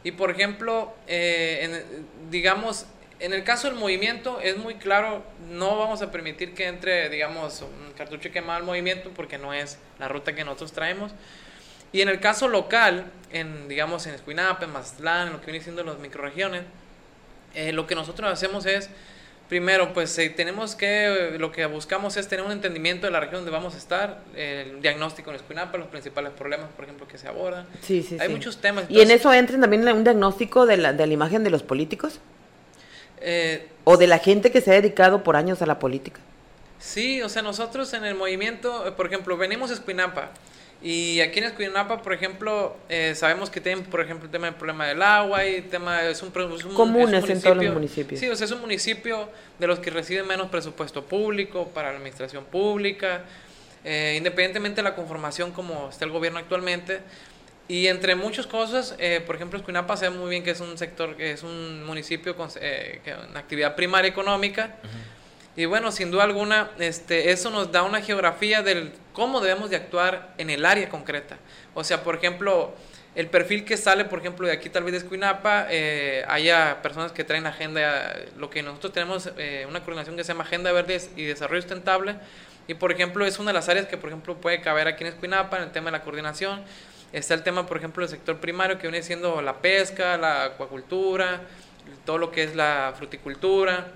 Y por ejemplo, eh, digamos, en el caso del movimiento es muy claro, no vamos a permitir que entre, digamos, un cartucho quemado al movimiento porque no es la ruta que nosotros traemos. Y en el caso local, en, digamos, en Escuinapa, en Mazatlán, en lo que viene siendo las microregiones, eh, lo que nosotros hacemos es, primero, pues eh, tenemos que, lo que buscamos es tener un entendimiento de la región donde vamos a estar, el diagnóstico en Escuinapa, los principales problemas, por ejemplo, que se abordan. Sí, sí, Hay muchos temas. ¿Y en eso entran también un diagnóstico de la, de la imagen de los políticos? Eh, o de la gente que se ha dedicado por años a la política. Sí, o sea, nosotros en el movimiento, eh, por ejemplo, venimos a Escuinapa. Y aquí en Escuinapa, por ejemplo, eh, sabemos que tienen, por ejemplo, el tema del problema del agua y el tema es un, es un comunes en todos los municipios. Sí, o sea, es un municipio de los que reciben menos presupuesto público para la administración pública, independientemente de la conformación como está el gobierno actualmente. Y entre muchas cosas, eh, por ejemplo, Escuinapa sabe muy bien que es un sector, que es un municipio con eh, una actividad primaria económica. Y bueno, sin duda alguna, este, eso nos da una geografía del cómo debemos de actuar en el área concreta. O sea, por ejemplo, el perfil que sale, por ejemplo, de aquí tal vez de Escuinapa, eh, haya personas que traen agenda, lo que nosotros tenemos, eh, una coordinación que se llama Agenda Verde y Desarrollo Sustentable. Y por ejemplo, es una de las áreas que, por ejemplo, puede caber aquí en Escuinapa en el tema de la coordinación. Está el tema, por ejemplo, del sector primario que viene siendo la pesca, la acuacultura, todo lo que es la fruticultura.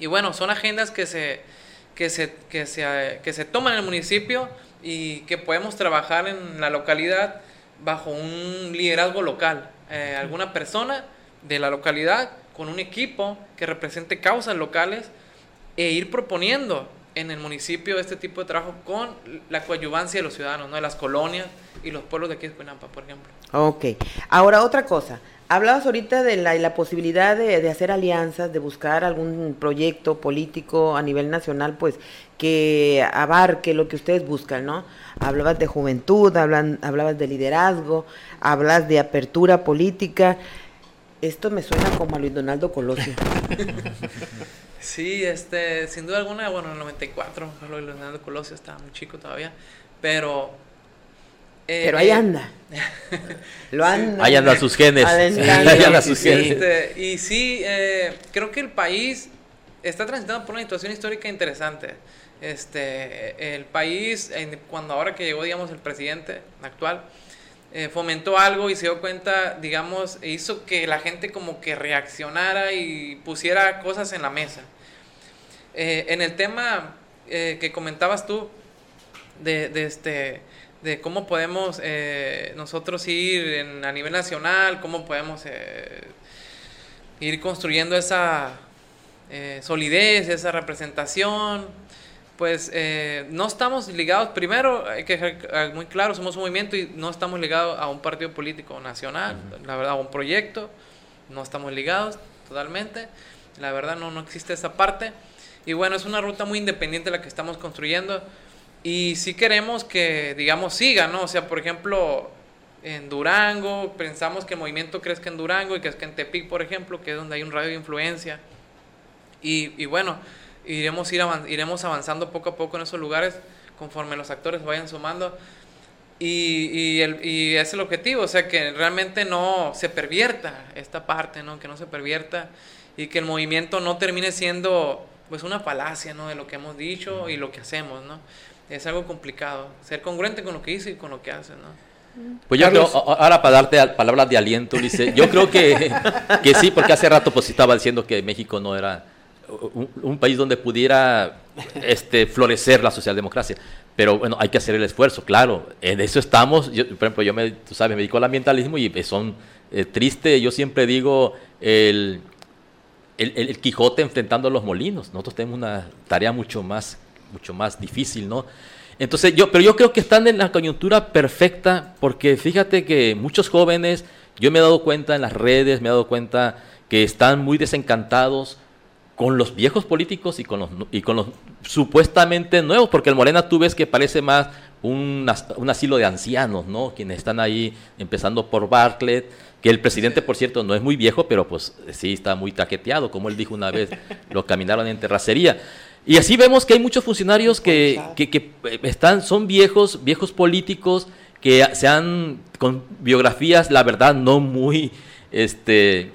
Y bueno, son agendas que se, que se, que se, que se toman en el municipio y que podemos trabajar en la localidad bajo un liderazgo local. Eh, alguna persona de la localidad con un equipo que represente causas locales e ir proponiendo en el municipio este tipo de trabajo con la coadyuvancia de los ciudadanos, ¿no? de las colonias y los pueblos de aquí de Cuenampa, por ejemplo. Ok. Ahora, otra cosa. Hablabas ahorita de la, la posibilidad de, de, hacer alianzas, de buscar algún proyecto político a nivel nacional, pues, que abarque lo que ustedes buscan, ¿no? Hablabas de juventud, hablan, hablabas de liderazgo, hablas de apertura política. Esto me suena como a Luis Donaldo Colosio. Sí, este, sin duda alguna, bueno, en el 94, Luis Leonardo Colosio estaba muy chico todavía, pero... Eh, pero ahí eh, anda. Lo anda. Ahí anda sus genes. Sí, ahí anda sus genes. Este, y sí, eh, creo que el país está transitando por una situación histórica interesante. Este, el país, cuando ahora que llegó, digamos, el presidente actual, eh, fomentó algo y se dio cuenta, digamos, hizo que la gente como que reaccionara y pusiera cosas en la mesa. Eh, en el tema eh, que comentabas tú, de, de, este, de cómo podemos nosotros ir a nivel nacional, cómo podemos ir construyendo esa solidez, esa representación, pues eh, no estamos ligados, primero hay que ser muy claro, somos un movimiento y no estamos ligados a un partido político nacional, la verdad, a un proyecto, no estamos ligados totalmente, la verdad no, no existe esa parte. Y bueno, es una ruta muy independiente la que estamos construyendo y sí queremos que, digamos, siga, ¿no? O sea, por ejemplo, en Durango, pensamos que el movimiento crezca en Durango y que crezca en Tepic, por ejemplo, que es donde hay un radio de influencia. Y, y bueno, iremos, ir iremos avanzando poco a poco en esos lugares conforme los actores vayan sumando. Y, y, el, y es el objetivo, o sea, que realmente no se pervierta esta parte, ¿no? Que no se pervierta y que el movimiento no termine siendo pues una falacia, ¿no? De lo que hemos dicho y lo que hacemos, ¿no? Es algo complicado, ser congruente con lo que dice y con lo que hace, ¿no? Pues yo creo, ahora para darte palabras de aliento, Ulises, yo creo que, que sí, porque hace rato pues estaba diciendo que México no era un, país donde pudiera este, florecer la socialdemocracia. Pero bueno, hay que hacer el esfuerzo, claro. En eso estamos. Yo, por ejemplo, yo me, sabes, me dedico al ambientalismo y son eh, triste. Yo siempre digo el, el, el, Quijote enfrentando a los molinos. Nosotros tenemos una tarea mucho más, mucho más difícil, ¿no? Entonces, yo, pero yo creo que están en la coyuntura perfecta porque fíjate que muchos jóvenes, yo me he dado cuenta en las redes, me he dado cuenta que están muy desencantados con los viejos políticos y con los, y con los supuestamente nuevos, porque el Morena tú ves que parece más un, un, asilo de ancianos, ¿no? Quienes están ahí, empezando por Bartlett, que el presidente, por cierto, no es muy viejo, pero pues sí está muy taqueteado, como él dijo una vez, lo caminaron en terracería. Y así vemos que hay muchos funcionarios que, que, que están, son viejos, viejos políticos, que se han, con biografías, la verdad, no muy este,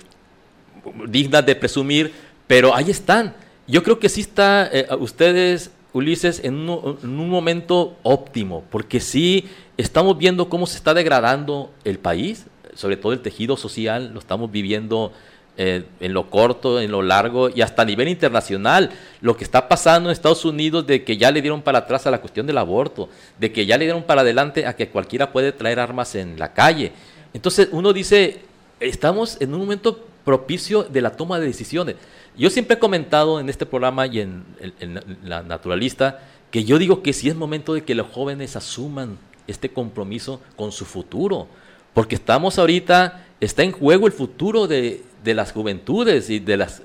dignas de presumir, pero ahí están. Yo creo que sí está eh, ustedes, Ulises, en un, en un, momento óptimo, porque sí estamos viendo cómo se está degradando el país, sobre todo el tejido social, lo estamos viviendo eh, en lo corto, en lo largo y hasta a nivel internacional. Lo que está pasando en Estados Unidos de que ya le dieron para atrás a la cuestión del aborto, de que ya le dieron para adelante a que cualquiera puede traer armas en la calle. Entonces uno dice, estamos en un momento propicio de la toma de decisiones. Yo siempre he comentado en este programa y en, La Naturalista que yo digo que sí es momento de que los jóvenes asuman este compromiso con su futuro, porque estamos ahorita, está en juego el futuro de, las juventudes y de las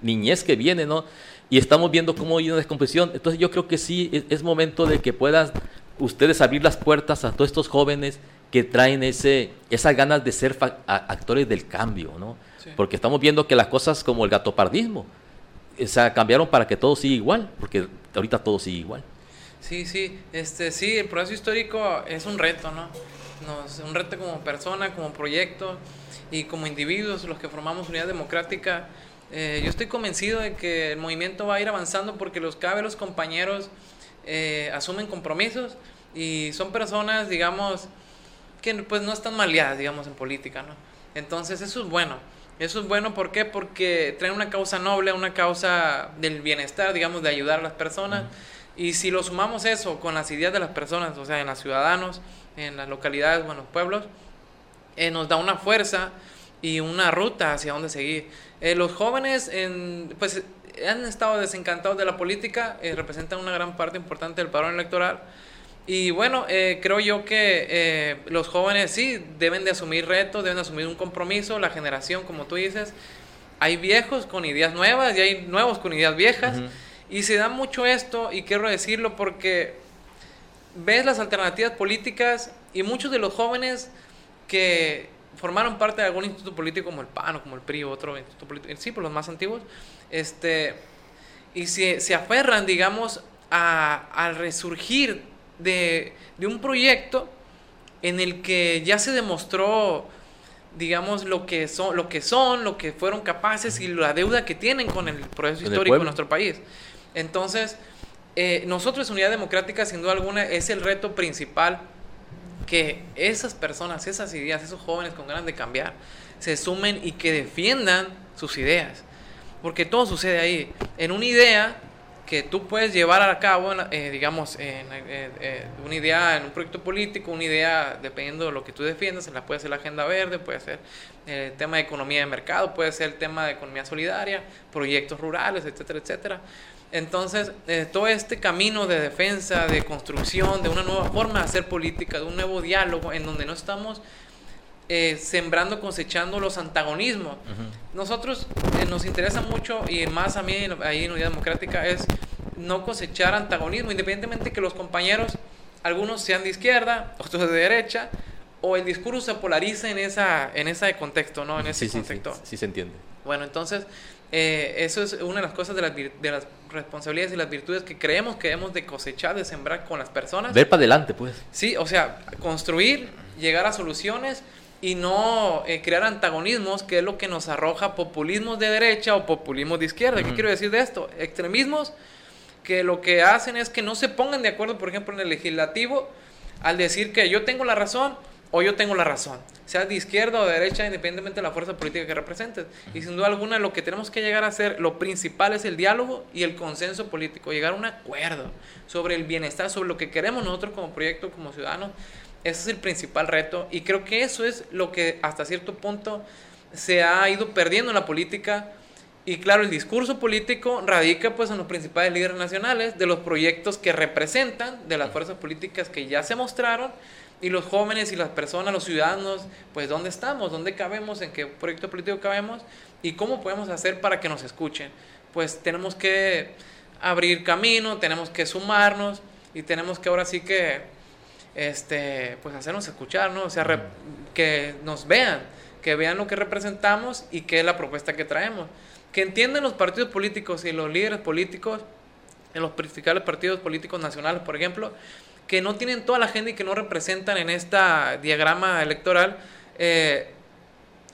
niñez que viene, ¿no? Y estamos viendo cómo hay una descompresión. Entonces yo creo que sí es, es momento de que puedan ustedes abrir las puertas a todos estos jóvenes que traen ese, esas ganas de ser actores del cambio, ¿no? Porque estamos viendo que las cosas como el gatopardismo, o sea, cambiaron para que todo siga igual, porque ahorita todo sigue igual. Sí, sí, este, sí, el proceso histórico es un reto, ¿no? Nos, un reto como persona, como proyecto y como individuos, los que formamos Unidad Democrática. Eh, yo estoy convencido de que el movimiento va a ir avanzando porque los cabe los compañeros eh, asumen compromisos y son personas, digamos, que pues no están maleadas, digamos, en política, ¿no? Entonces eso es bueno. Eso es bueno, ¿por qué? Porque trae una causa noble, una causa del bienestar, digamos, de ayudar a las personas. Y si lo sumamos eso con las ideas de las personas, o sea, en los ciudadanos, en las localidades o en los pueblos, eh, nos da una fuerza y una ruta hacia dónde seguir. Eh, los jóvenes, en, pues, han estado desencantados de la política, eh, representan una gran parte importante del padrón electoral y bueno, eh, creo yo que eh, los jóvenes sí deben de asumir retos, deben de asumir un compromiso, la generación, como tú dices, hay viejos con ideas nuevas y hay nuevos con ideas viejas. Y se da mucho esto, y quiero decirlo porque ves las alternativas políticas y muchos de los jóvenes que formaron parte de algún instituto político como el PAN o como el PRI o otro instituto político, sí, por los más antiguos, este, y se, se aferran, digamos, a, al resurgir de, un proyecto en el que ya se demostró digamos lo que son lo que son lo que fueron capaces y la deuda que tienen con el proceso histórico de nuestro país. Entonces eh, nosotros unidad democrática sin duda alguna es el reto principal que esas personas esas ideas esos jóvenes con ganas de cambiar se sumen y que defiendan sus ideas. Porque todo sucede ahí. En una idea que tú puedes llevar a cabo, eh, digamos, en, eh, eh, una idea en un proyecto político, una idea dependiendo de lo que tú defiendas, la puede ser la agenda verde, puede ser el tema de economía de mercado, puede ser el tema de economía solidaria, proyectos rurales, etcétera, etcétera. Entonces, todo este camino de defensa, de construcción, de una nueva forma de hacer política, de un nuevo diálogo en donde no estamos eh, sembrando, cosechando los antagonismos. Nosotros eh, nos interesa mucho, y más a mí ahí en Unidad Democrática, es no cosechar antagonismo, independientemente que los compañeros, algunos sean de izquierda, otros de derecha, o el discurso se polariza en esa en ese contexto, ¿no? En ese sí, sí, contexto. sí, sí se entiende. Bueno, entonces, eh, eso es una de las cosas de las, de las responsabilidades y las virtudes que creemos que debemos de cosechar, de sembrar con las personas. Ver para adelante, pues. Sí, o sea, construir, llegar a soluciones y no eh, crear antagonismos, que es lo que nos arroja populismos de derecha o populismos de izquierda. ¿Qué quiero decir de esto? Extremismos que lo que hacen es que no se pongan de acuerdo, por ejemplo, en el legislativo, al decir que yo tengo la razón o yo tengo la razón, sea de izquierda o de derecha, independientemente de la fuerza política que representes. Y sin duda alguna lo que tenemos que llegar a hacer, lo principal es el diálogo y el consenso político, llegar a un acuerdo sobre el bienestar, sobre lo que queremos nosotros como proyecto, como ciudadanos. Ese es el principal reto y creo que eso es lo que hasta cierto punto se ha ido perdiendo en la política. Y claro, el discurso político radica pues en los principales líderes nacionales de los proyectos que representan, de las fuerzas políticas que ya se mostraron y los jóvenes y las personas, los ciudadanos, pues dónde estamos, dónde cabemos, en qué proyecto político cabemos y cómo podemos hacer para que nos escuchen. Pues tenemos que abrir camino, tenemos que sumarnos y tenemos que ahora sí que este pues hacernos escuchar, ¿no? O sea, re- que nos vean, que vean lo que representamos y qué es la propuesta que traemos. Que entiendan los partidos políticos y los líderes políticos, en los principales partidos políticos nacionales, por ejemplo, que no tienen toda la agenda y que no representan en esta diagrama electoral eh,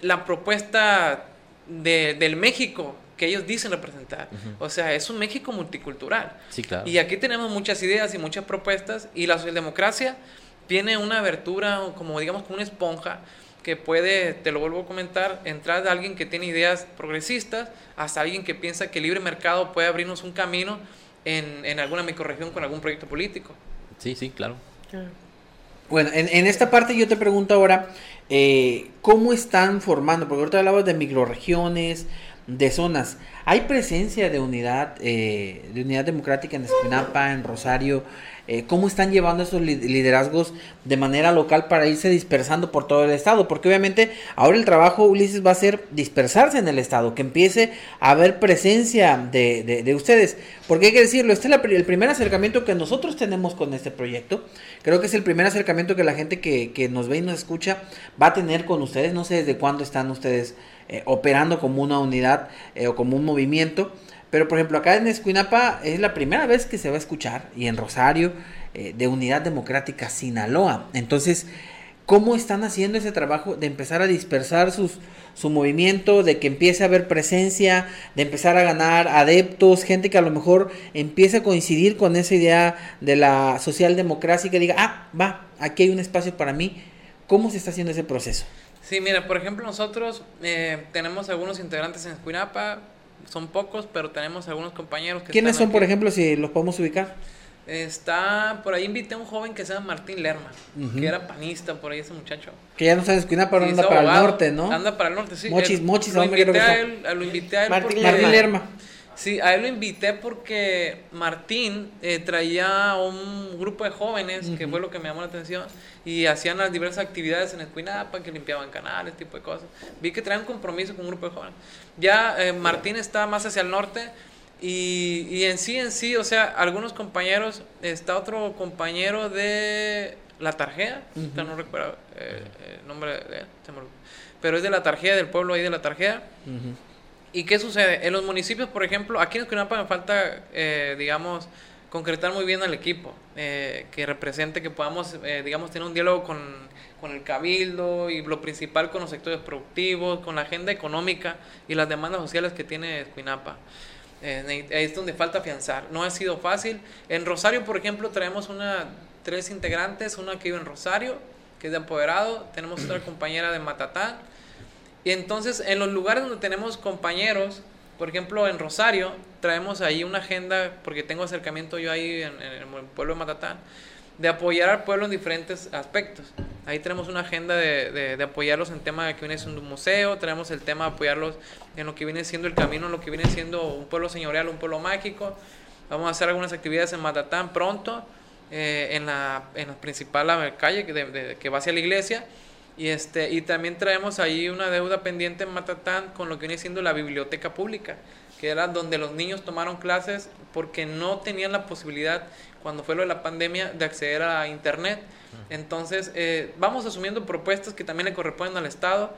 la propuesta de- del México que ellos dicen representar. O sea, es un México multicultural. Sí, claro. Y aquí tenemos muchas ideas y muchas propuestas y la socialdemocracia tiene una abertura, como digamos, como una esponja que puede, te lo vuelvo a comentar, entrar de alguien que tiene ideas progresistas hasta alguien que piensa que el libre mercado puede abrirnos un camino en, en alguna microregión con algún proyecto político. Sí, sí, claro. Bueno, en, en esta parte yo te pregunto ahora, eh, ¿cómo están formando? Porque ahorita hablabas de microregiones, de zonas. ¿Hay presencia de unidad, eh, de unidad democrática en Esquinapa, en Rosario? Eh, ¿Cómo están llevando esos li- liderazgos de manera local para irse dispersando por todo el estado? Porque obviamente ahora el trabajo, Ulises, va a ser dispersarse en el estado, que empiece a haber presencia de, de- de ustedes. Porque hay que decirlo, este es el primer acercamiento que nosotros tenemos con este proyecto. Creo que es el primer acercamiento que la gente que, que nos ve y nos escucha va a tener con ustedes. No sé desde cuándo están ustedes eh, operando como una unidad eh, o como un movimiento. Pero por ejemplo acá en Escuinapa es la primera vez que se va a escuchar y en Rosario eh, de Unidad Democrática Sinaloa. Entonces, ¿cómo están haciendo ese trabajo de empezar a dispersar sus, su movimiento, de que empiece a haber presencia, de empezar a ganar adeptos, gente que a lo mejor empiece a coincidir con esa idea de la socialdemocracia y que diga, ah, va, aquí hay un espacio para mí. ¿Cómo se está haciendo ese proceso? Sí, mira, por ejemplo, nosotros eh, tenemos algunos integrantes en Escuinapa, son pocos, pero tenemos algunos compañeros que ¿Quiénes están son, por ejemplo, si los podemos ubicar? Está, por ahí invité a un joven que se llama Martín Lerma, que era panista por ahí ese muchacho. Que ya no está en Escuinapa, pero Sí, anda para el norte, ¿no? Anda para el norte, sí. Mochis- Eh, Mochis, lo ¿a dónde creo invité que a él, lo invité a él Martín porque- Martín Lerma. Sí, a él lo invité porque Martín eh, traía un grupo de jóvenes, que fue lo que me llamó la atención, y hacían las diversas actividades en Escuinapa, que limpiaban canales, tipo de cosas. Vi que traían un compromiso con un grupo de jóvenes. Ya eh, Martín está más hacia el norte, y, y en sí, en sí, o sea, algunos compañeros, está otro compañero de La Tarjea, ahorita no recuerdo eh, el nombre de él, pero es de La Tarjea, del pueblo ahí de La Tarjea. Ujú. ¿Y qué sucede? En los municipios, por ejemplo, aquí en Escuinapa me falta, eh, digamos, concretar muy bien al equipo, eh, que represente, que podamos, eh, digamos, tener un diálogo con, con el cabildo y lo principal con los sectores productivos, con la agenda económica y las demandas sociales que tiene Escuinapa. Eh, ahí es donde falta afianzar. No ha sido fácil. En Rosario, por ejemplo, traemos una, tres integrantes, una que vive en Rosario, que es de apoderado, tenemos otra compañera de Matatán, y entonces, en los lugares donde tenemos compañeros, por ejemplo, en Rosario, traemos ahí una agenda, porque tengo acercamiento yo ahí en, el pueblo de Matatán, de apoyar al pueblo en diferentes aspectos. Ahí tenemos una agenda de, de, de apoyarlos en tema de que viene siendo un museo, tenemos el tema de apoyarlos en lo que viene siendo el camino, en lo que viene siendo un pueblo señorial, un pueblo mágico. Vamos a hacer algunas actividades en Matatán pronto, eh, en, la, en la principal calle que, de- que va hacia la iglesia. Y, este, y también traemos ahí una deuda pendiente en Matatán con lo que viene siendo la biblioteca pública, que era donde los niños tomaron clases porque no tenían la posibilidad, cuando fue lo de la pandemia, de acceder a Internet. Entonces, eh, vamos asumiendo propuestas que también le corresponden al Estado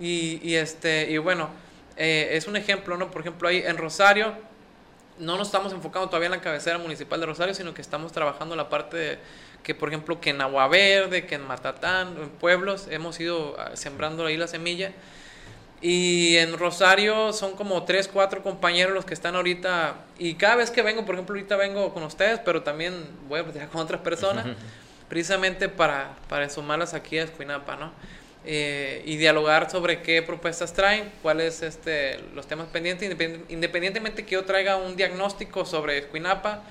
y, y este, y bueno, eh, es un ejemplo, ¿no? Por ejemplo, ahí en Rosario, no nos estamos enfocando todavía en la cabecera municipal de Rosario, sino que estamos trabajando la parte de, que, por ejemplo, que en Agua Verde, que en Matatán, en pueblos, hemos ido ah, sembrando ahí la semilla. Y en Rosario son como tres, cuatro compañeros los que están ahorita. Y cada vez que vengo, por ejemplo, ahorita vengo con ustedes, pero también voy a platicar con otras personas, precisamente para, para sumarlas aquí a Escuinapa, ¿no? Eh, y dialogar sobre qué propuestas traen, cuáles este, los temas pendientes, independientemente que yo traiga un diagnóstico sobre Escuinapa,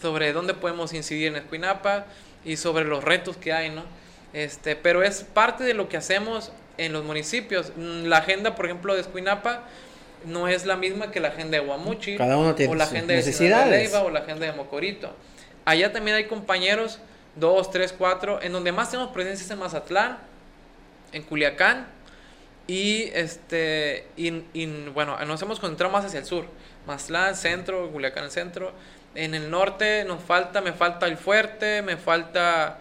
sobre dónde podemos incidir en Escuinapa y sobre los retos que hay, ¿no? Este, pero es parte de lo que hacemos en los municipios. Mm, la agenda, por ejemplo, de Escuinapa no es la misma que la agenda de Guamuchi, Cada uno tiene o la agenda de Leiva, o la agenda de Mocorito. Allá también hay compañeros, dos, tres, cuatro, en donde más tenemos presencia es en Mazatlán, en Culiacán, y este, y, y, bueno, nos hemos concentrado más hacia el sur, Mazatlán, centro, Culiacán, centro. En el norte nos falta, me falta el fuerte, me falta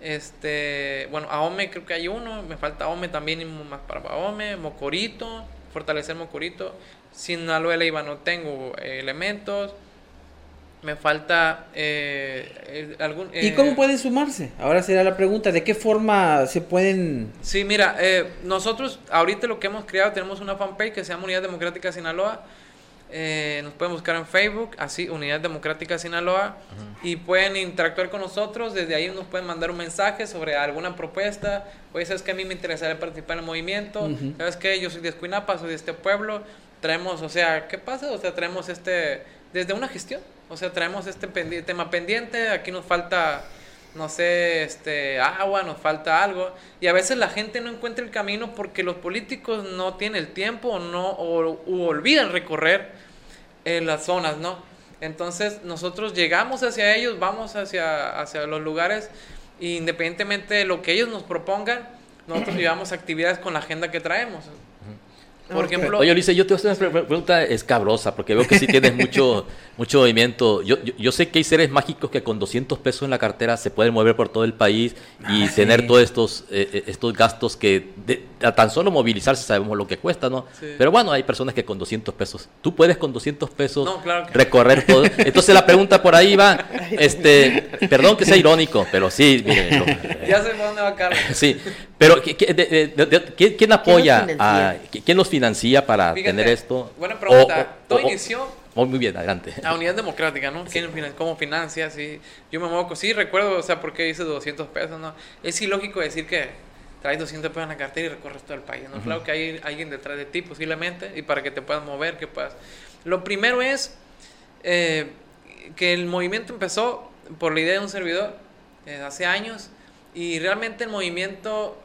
este, bueno, Ahome creo que hay uno, me falta Ahome también y más para Ahome, Mocorito, fortalecer Mocorito. Sinaloa Leiva no tengo eh, elementos. Me falta eh, eh, algún... ¿Y cómo pueden sumarse? Ahora será la pregunta, ¿de qué forma se pueden...? Sí, mira, nosotros ahorita lo que hemos creado, tenemos una fanpage que se llama Unidad Democrática Sinaloa. Eh, nos pueden buscar en Facebook, así, Unidad Democrática Sinaloa, y pueden interactuar con nosotros. Desde ahí nos pueden mandar un mensaje sobre alguna propuesta. Oye, sabes que a mí me interesaría participar en el movimiento. Sabes que yo soy de Escuinapa, soy de este pueblo. Traemos, o sea, ¿qué pasa? O sea, traemos este, desde una gestión. O sea, traemos este tema pendiente. Aquí nos falta no sé, este, agua, nos falta algo. Y a veces la gente no encuentra el camino porque los políticos no tienen el tiempo o, no, o, olvidan recorrer en las zonas, ¿no? Entonces nosotros llegamos hacia ellos, vamos hacia, hacia los lugares, e independientemente de lo que ellos nos propongan, nosotros llevamos actividades con la agenda que traemos. Por ejemplo. Oye, Ulises, yo te voy a hacer una pregunta escabrosa, porque veo que sí tienes mucho, mucho movimiento. Yo, yo, sé que hay seres mágicos que con 200 pesos en la cartera se pueden mover por todo el país y ah, tener todos estos, eh, eh, estos gastos que tan solo movilizarse sabemos lo que cuesta, ¿no? Pero bueno, hay personas que con 200 pesos, tú puedes con 200 pesos recorrer todo. Entonces la pregunta por ahí va, este, perdón que sea irónico, pero sí, ya sé por dónde va Carlos. Sí, pero ¿quién apoya? a, ¿Quién los financia para tener esto? Buena pregunta. Todo inició muy bien, adelante. A Unidad Democrática, ¿no? ¿Quién, ¿Cómo financia? Sí. Yo me muevo, sí, recuerdo, o sea, por qué hice 200 pesos, ¿no? Es ilógico decir que traes 200 pesos en la cartera y recorres todo el país, ¿no? Claro que hay alguien detrás de ti, posiblemente, y para que te puedas mover, que puedas... Lo primero es eh, que el movimiento empezó por la idea de un servidor eh, hace años, y realmente el movimiento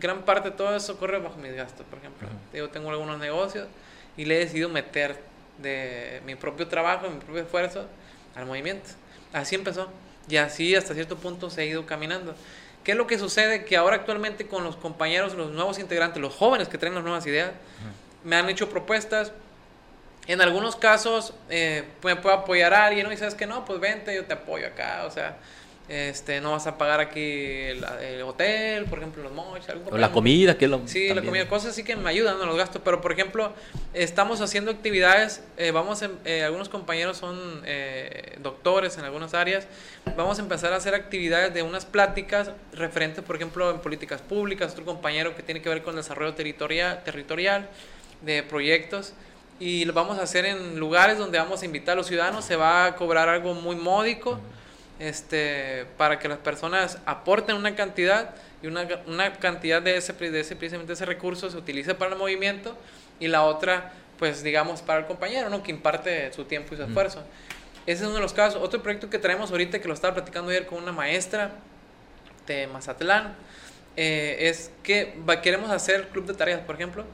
gran parte de todo eso corre bajo mis gastos, por ejemplo. Yo tengo algunos negocios y le he decidido meter de mi propio trabajo, mi propio esfuerzo al movimiento. Así empezó. Y así hasta cierto punto se ha ido caminando. ¿Qué es lo que sucede? Que ahora actualmente con los compañeros, los nuevos integrantes, los jóvenes que traen las nuevas ideas, me han hecho propuestas. En algunos casos eh, me puedo apoyar a alguien, ¿no? Y sabes que no, pues vente, yo te apoyo acá. O sea, este, no vas a pagar aquí el, hotel, por ejemplo, los mochos. O la comida, que es lo Sí, la comida, cosas así que me ayudan a los gastos. Pero, por ejemplo, estamos haciendo actividades, eh, vamos, eh, algunos compañeros son eh, doctores en algunas áreas, vamos a empezar a hacer actividades de unas pláticas referentes, por ejemplo, en políticas públicas, otro compañero que tiene que ver con desarrollo territorial, territorial de proyectos. Y lo vamos a hacer en lugares donde vamos a invitar a los ciudadanos, se va a cobrar algo muy módico este, para que las personas aporten una cantidad y una, una cantidad de ese, de ese, precisamente ese recurso se utilice para el movimiento y la otra, pues digamos, para el compañero, ¿no? Que imparte su tiempo y su esfuerzo. Ese es uno de los casos. Otro proyecto que traemos ahorita, que lo estaba platicando ayer con una maestra de Mazatlán, eh, es que queremos hacer club de tareas, por ejemplo,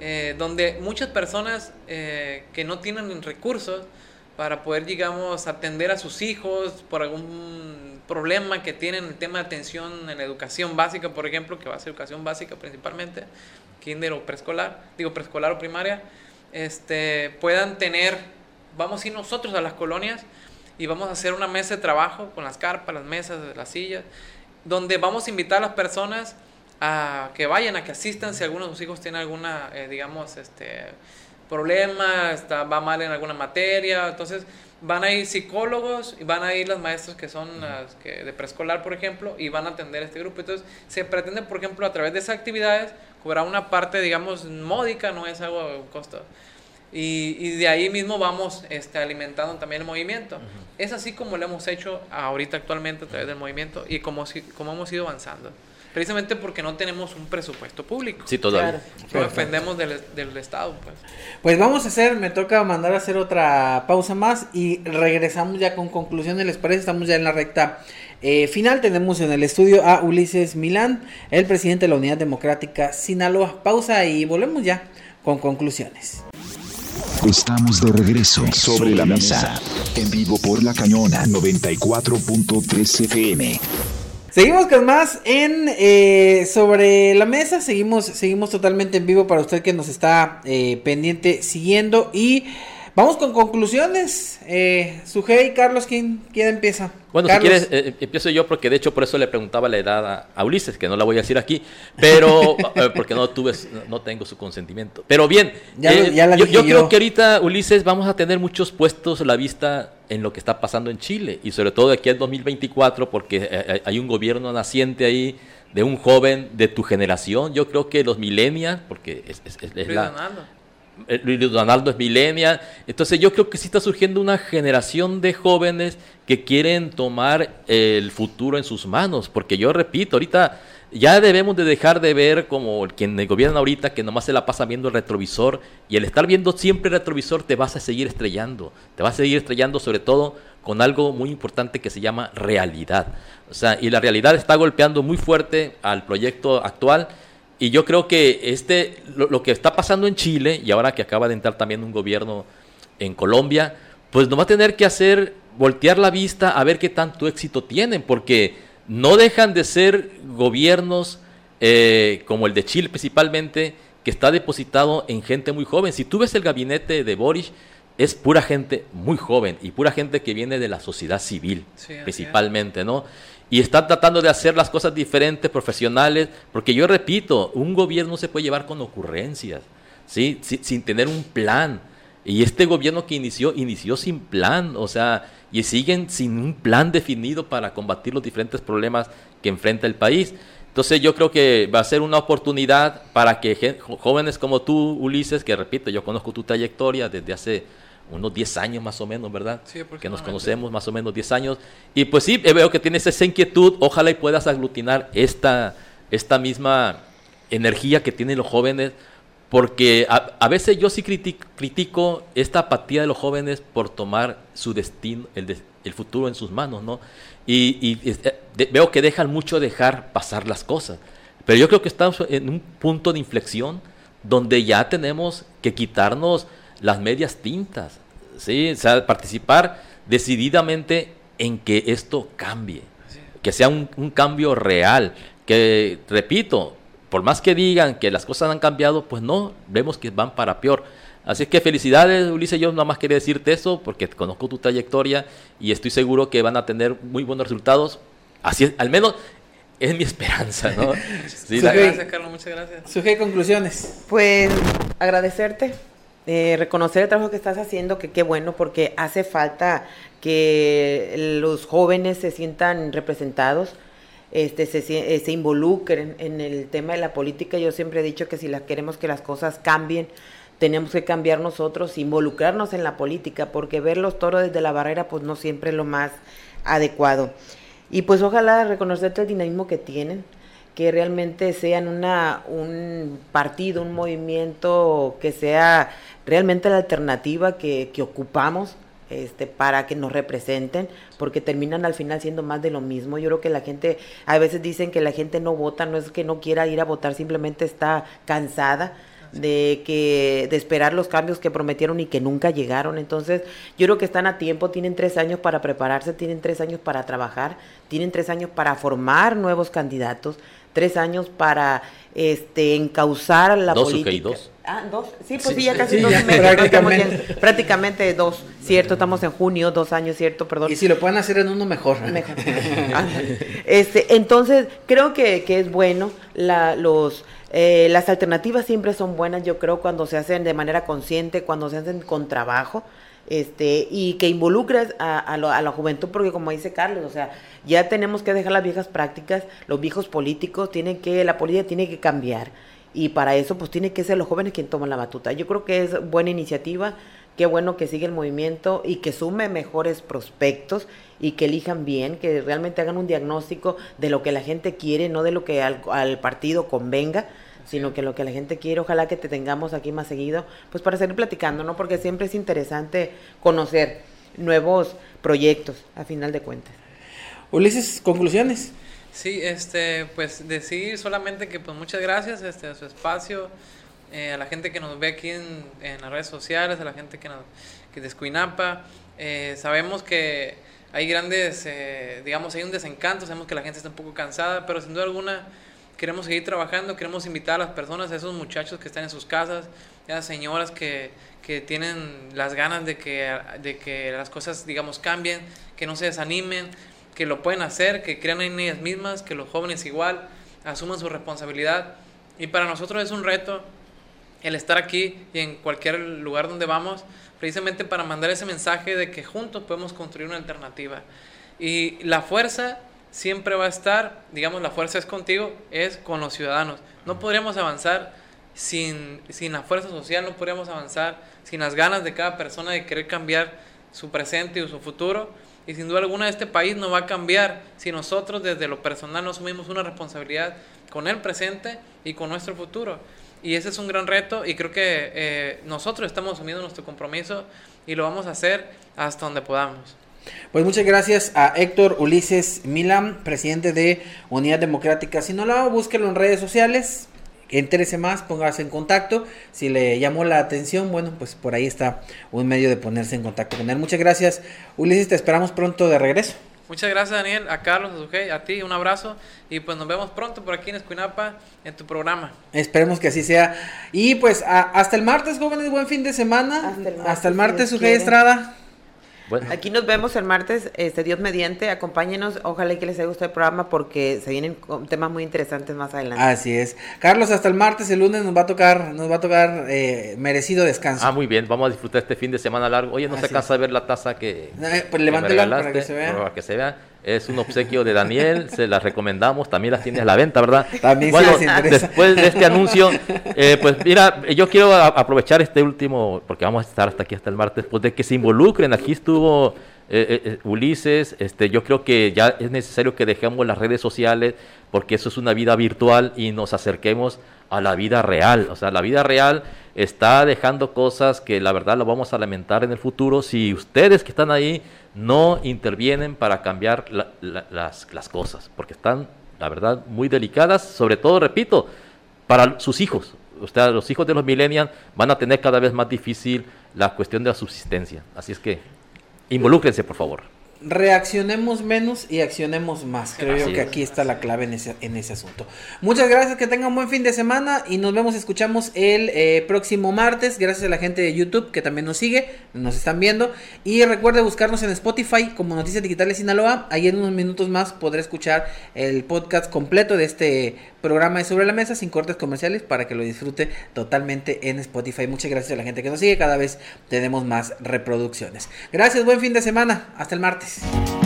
eh, donde muchas personas eh, que no tienen recursos, para poder, digamos, atender a sus hijos por algún problema que tienen el tema de atención en la educación básica, por ejemplo, que va a ser educación básica principalmente, kinder o preescolar, digo preescolar o primaria. este, puedan tener, vamos a ir nosotros a las colonias y vamos a hacer una mesa de trabajo con las carpas, las mesas, las sillas, donde vamos a invitar a las personas a que vayan, a que asistan si alguno de sus hijos tiene alguna, eh, digamos, este problema, está, va mal en alguna materia, entonces van a ir psicólogos y van a ir las maestras que son las que de preescolar, por ejemplo, y van a atender este grupo. Entonces, se pretende, por ejemplo, a través de esas actividades, cobrar una parte, digamos, módica, no es algo costo. Y, y, de ahí mismo vamos este, alimentando también el movimiento. Es así como lo hemos hecho ahorita actualmente a través del movimiento y como, como hemos ido avanzando precisamente porque no tenemos un presupuesto público. Sí, todavía. No dependemos del, del, Estado, pues. Pues vamos a hacer, me toca mandar a hacer otra pausa más y regresamos ya con conclusiones, ¿les parece? Estamos ya en la recta eh, final. Tenemos en el estudio a Ulises Milán, el presidente de la Unidad Democrática Sinaloa. Pausa y volvemos ya con conclusiones. Estamos de regreso sobre la mesa, en vivo por la cañona 94.3 FM. Seguimos con más en eh, sobre la mesa. Seguimos, seguimos totalmente en vivo para usted que nos está eh, pendiente siguiendo y Vamos con conclusiones. Eh, Sujei, Carlos, ¿quién, ¿quién empieza? Bueno, si quieres, eh, empiezo yo porque de hecho por eso le preguntaba la edad a, Ulises, que no la voy a decir aquí, pero eh, porque no tuve, no tengo su consentimiento. Pero bien, ya, eh, yo, creo que ahorita, Ulises, vamos a tener muchos puestos a la vista en lo que está pasando en Chile y sobre todo de aquí al 2024 porque hay un gobierno naciente ahí de un joven de tu generación. Yo creo que los millennials, porque es, es la, eh, Luis Donaldo es milenia. Entonces yo creo que sí está surgiendo una generación de jóvenes que quieren tomar el futuro en sus manos, porque yo repito, ahorita ya debemos de dejar de ver como quien gobierna ahorita que nomás se la pasa viendo el retrovisor y el estar viendo siempre el retrovisor te vas a seguir estrellando, te vas a seguir estrellando sobre todo con algo muy importante que se llama realidad. O sea, y la realidad está golpeando muy fuerte al proyecto actual y yo creo que este, lo, que está pasando en Chile, y ahora que acaba de entrar también un gobierno en Colombia, pues nos va a tener que hacer voltear la vista a ver qué tanto éxito tienen, porque no dejan de ser gobiernos eh, como el de Chile principalmente, que está depositado en gente muy joven. Si tú ves el gabinete de Boris, es pura gente muy joven y pura gente que viene de la sociedad civil, principalmente, ¿no? Y están tratando de hacer las cosas diferentes, profesionales, porque yo repito, un gobierno se puede llevar con ocurrencias, ¿sí? sin tener un plan. Y este gobierno que inició, inició sin plan, o sea, y siguen sin un plan definido para combatir los diferentes problemas que enfrenta el país. Entonces yo creo que va a ser una oportunidad para que jóvenes como tú, Ulises, que repito, yo conozco tu trayectoria desde hace unos 10 años más o menos, ¿verdad? Sí, que nos conocemos más o menos 10 años. Y pues sí, eh, veo que tienes esa inquietud, ojalá y puedas aglutinar esta, esta misma energía que tienen los jóvenes, porque a, veces yo sí critico, esta apatía de los jóvenes por tomar su destino, el, el futuro en sus manos, ¿no? Y, eh, veo que dejan mucho dejar pasar las cosas. Pero yo creo que estamos en un punto de inflexión donde ya tenemos que quitarnos las medias tintas, ¿sí? O sea, participar decididamente en que esto cambie, que sea un, cambio real, que, repito, por más que digan que las cosas han cambiado, pues no, vemos que van para peor. Así que felicidades, Ulises. Yo nada más quería decirte eso porque conozco tu trayectoria y estoy seguro que van a tener muy buenos resultados. Así, al menos es mi esperanza, ¿no? Sí, gracias, Carlos. Muchas gracias. Conclusiones. Pues agradecerte eh, reconocer el trabajo que estás haciendo, que qué bueno, porque hace falta que los jóvenes se sientan representados, este, se, eh, se involucren en el tema de la política. Yo siempre he dicho que si la, queremos que las cosas cambien, tenemos que cambiar nosotros, involucrarnos en la política, porque ver los toros desde la barrera, pues no siempre es lo más adecuado. Y pues ojalá reconocerte el dinamismo que tienen, que realmente sean una, un partido, un movimiento que sea realmente la alternativa que, que ocupamos este, para que nos representen, porque terminan al final siendo más de lo mismo. Yo creo que la gente, a veces dicen que la gente no vota, no es que no quiera ir a votar, simplemente está cansada de que de esperar los cambios que prometieron y que nunca llegaron. Entonces, yo creo que están a tiempo, tienen tres años para prepararse, tienen tres años para trabajar, tienen tres años para formar nuevos candidatos, tres años para este encauzar la política. Ah, dos. Sí, pues sí, ya casi sí, dos ya, meses. prácticamente. ya- prácticamente dos, cierto. Estamos en junio, dos años, cierto, perdón. Y si lo pueden hacer en uno mejor. Mejor. Este, entonces, creo que, que es bueno. La, los, eh, las alternativas siempre son buenas, yo creo, cuando se hacen de manera consciente, cuando se hacen con trabajo. Este, y que involucres a, lo- a la juventud, porque como dice Carlos, o sea, ya tenemos que dejar las viejas prácticas, los viejos políticos, tienen que, la política tiene que cambiar. Y para eso, pues tiene que ser los jóvenes quien toman la batuta. Yo creo que es buena iniciativa, qué bueno que siga el movimiento y que sume mejores prospectos y que elijan bien, que realmente hagan un diagnóstico de lo que la gente quiere, no de lo que al, al partido convenga, sino que lo que la gente quiere, ojalá que te tengamos aquí más seguido, pues para seguir platicando, ¿no? Porque siempre es interesante conocer nuevos proyectos, a final de cuentas. Ulises, conclusiones. Sí, este, pues decir solamente que pues muchas gracias este, a su espacio, eh, a la gente que nos ve aquí en, en las redes sociales, a la gente que nos que de Escuinapa. Eh, sabemos que hay grandes, eh, digamos, hay un desencanto, sabemos que la gente está un poco cansada, pero sin duda alguna queremos seguir trabajando, queremos invitar a las personas, a esos muchachos que están en sus casas, a las señoras que, que tienen las ganas de que, de que las cosas, digamos, cambien, que no se desanimen, que lo pueden hacer, que crean en ellas mismas, que los jóvenes igual asuman su responsabilidad. Y para nosotros es un reto el estar aquí y en cualquier lugar donde vamos, precisamente para mandar ese mensaje de que juntos podemos construir una alternativa. Y la fuerza siempre va a estar, digamos, la fuerza es contigo, es con los ciudadanos. No podríamos avanzar sin, sin la fuerza social, no podríamos avanzar sin las ganas de cada persona de querer cambiar su presente y su futuro. Y sin duda alguna este país no va a cambiar si nosotros desde lo personal no asumimos una responsabilidad con el presente y con nuestro futuro. Y ese es un gran reto y creo que eh, nosotros estamos asumiendo nuestro compromiso y lo vamos a hacer hasta donde podamos. Pues muchas gracias a Héctor Ulises Milan, presidente de Unidad Democrática Sinaloa. Búsquelo en redes sociales, entérese más, póngase en contacto. Si le llamó la atención, bueno, pues por ahí está un medio de ponerse en contacto con él. Muchas gracias, Ulises, te esperamos pronto de regreso. Muchas gracias Daniel, a Carlos, a Sujei, a ti, un abrazo y pues nos vemos pronto por aquí en Escuinapa en tu programa. Esperemos que así sea. Y pues a- hasta el martes, jóvenes, buen fin de semana. Hasta el martes, Hasta el martes, Sujei. Estrada. Bueno, Aquí nos vemos el martes, este Dios mediante, acompáñenos, ojalá y que les haya gustado el programa porque se vienen con temas muy interesantes más adelante. Así es. Carlos, hasta el martes, el lunes nos va a tocar, nos va a tocar eh, merecido descanso. ah, muy bien, vamos a disfrutar este fin de semana largo. Oye, no Así se cansa de ver la taza que, Eh, pues que para que se vea. para que se vea. Es un obsequio de Daniel, se las recomendamos, también las tienes a la venta, ¿verdad? También bueno, después de este anuncio, eh, pues mira, yo quiero aprovechar este último, porque vamos a estar hasta aquí hasta el martes, pues de que se involucren. Aquí estuvo eh, eh, eh, Ulises, este, yo creo que ya es necesario que dejemos las redes sociales, porque eso es una vida virtual y nos acerquemos a la vida real. O sea, la vida real está dejando cosas que la verdad lo vamos a lamentar en el futuro si ustedes que están ahí no intervienen para cambiar la- la- las, las cosas, porque están, la verdad, muy delicadas, sobre todo, repito, para sus hijos. O sea, los hijos de los millennials van a tener cada vez más difícil la cuestión de la subsistencia. Así es que involúcrense, por favor. Reaccionemos menos y accionemos más. Creo yo que es. aquí está la clave en ese, en ese asunto. Muchas gracias, que tengan un buen fin de semana y nos vemos, escuchamos el eh, próximo martes. Gracias a la gente de YouTube que también nos sigue, nos están viendo. Y recuerde buscarnos en Spotify como Noticias Digitales Sinaloa. Ahí en unos minutos más podré escuchar el podcast completo de este programa de Sobre la Mesa sin cortes comerciales para que lo disfrute totalmente en Spotify. Muchas gracias a la gente que nos sigue. Cada vez tenemos más reproducciones. Gracias, buen fin de semana. Hasta el martes. Thanks.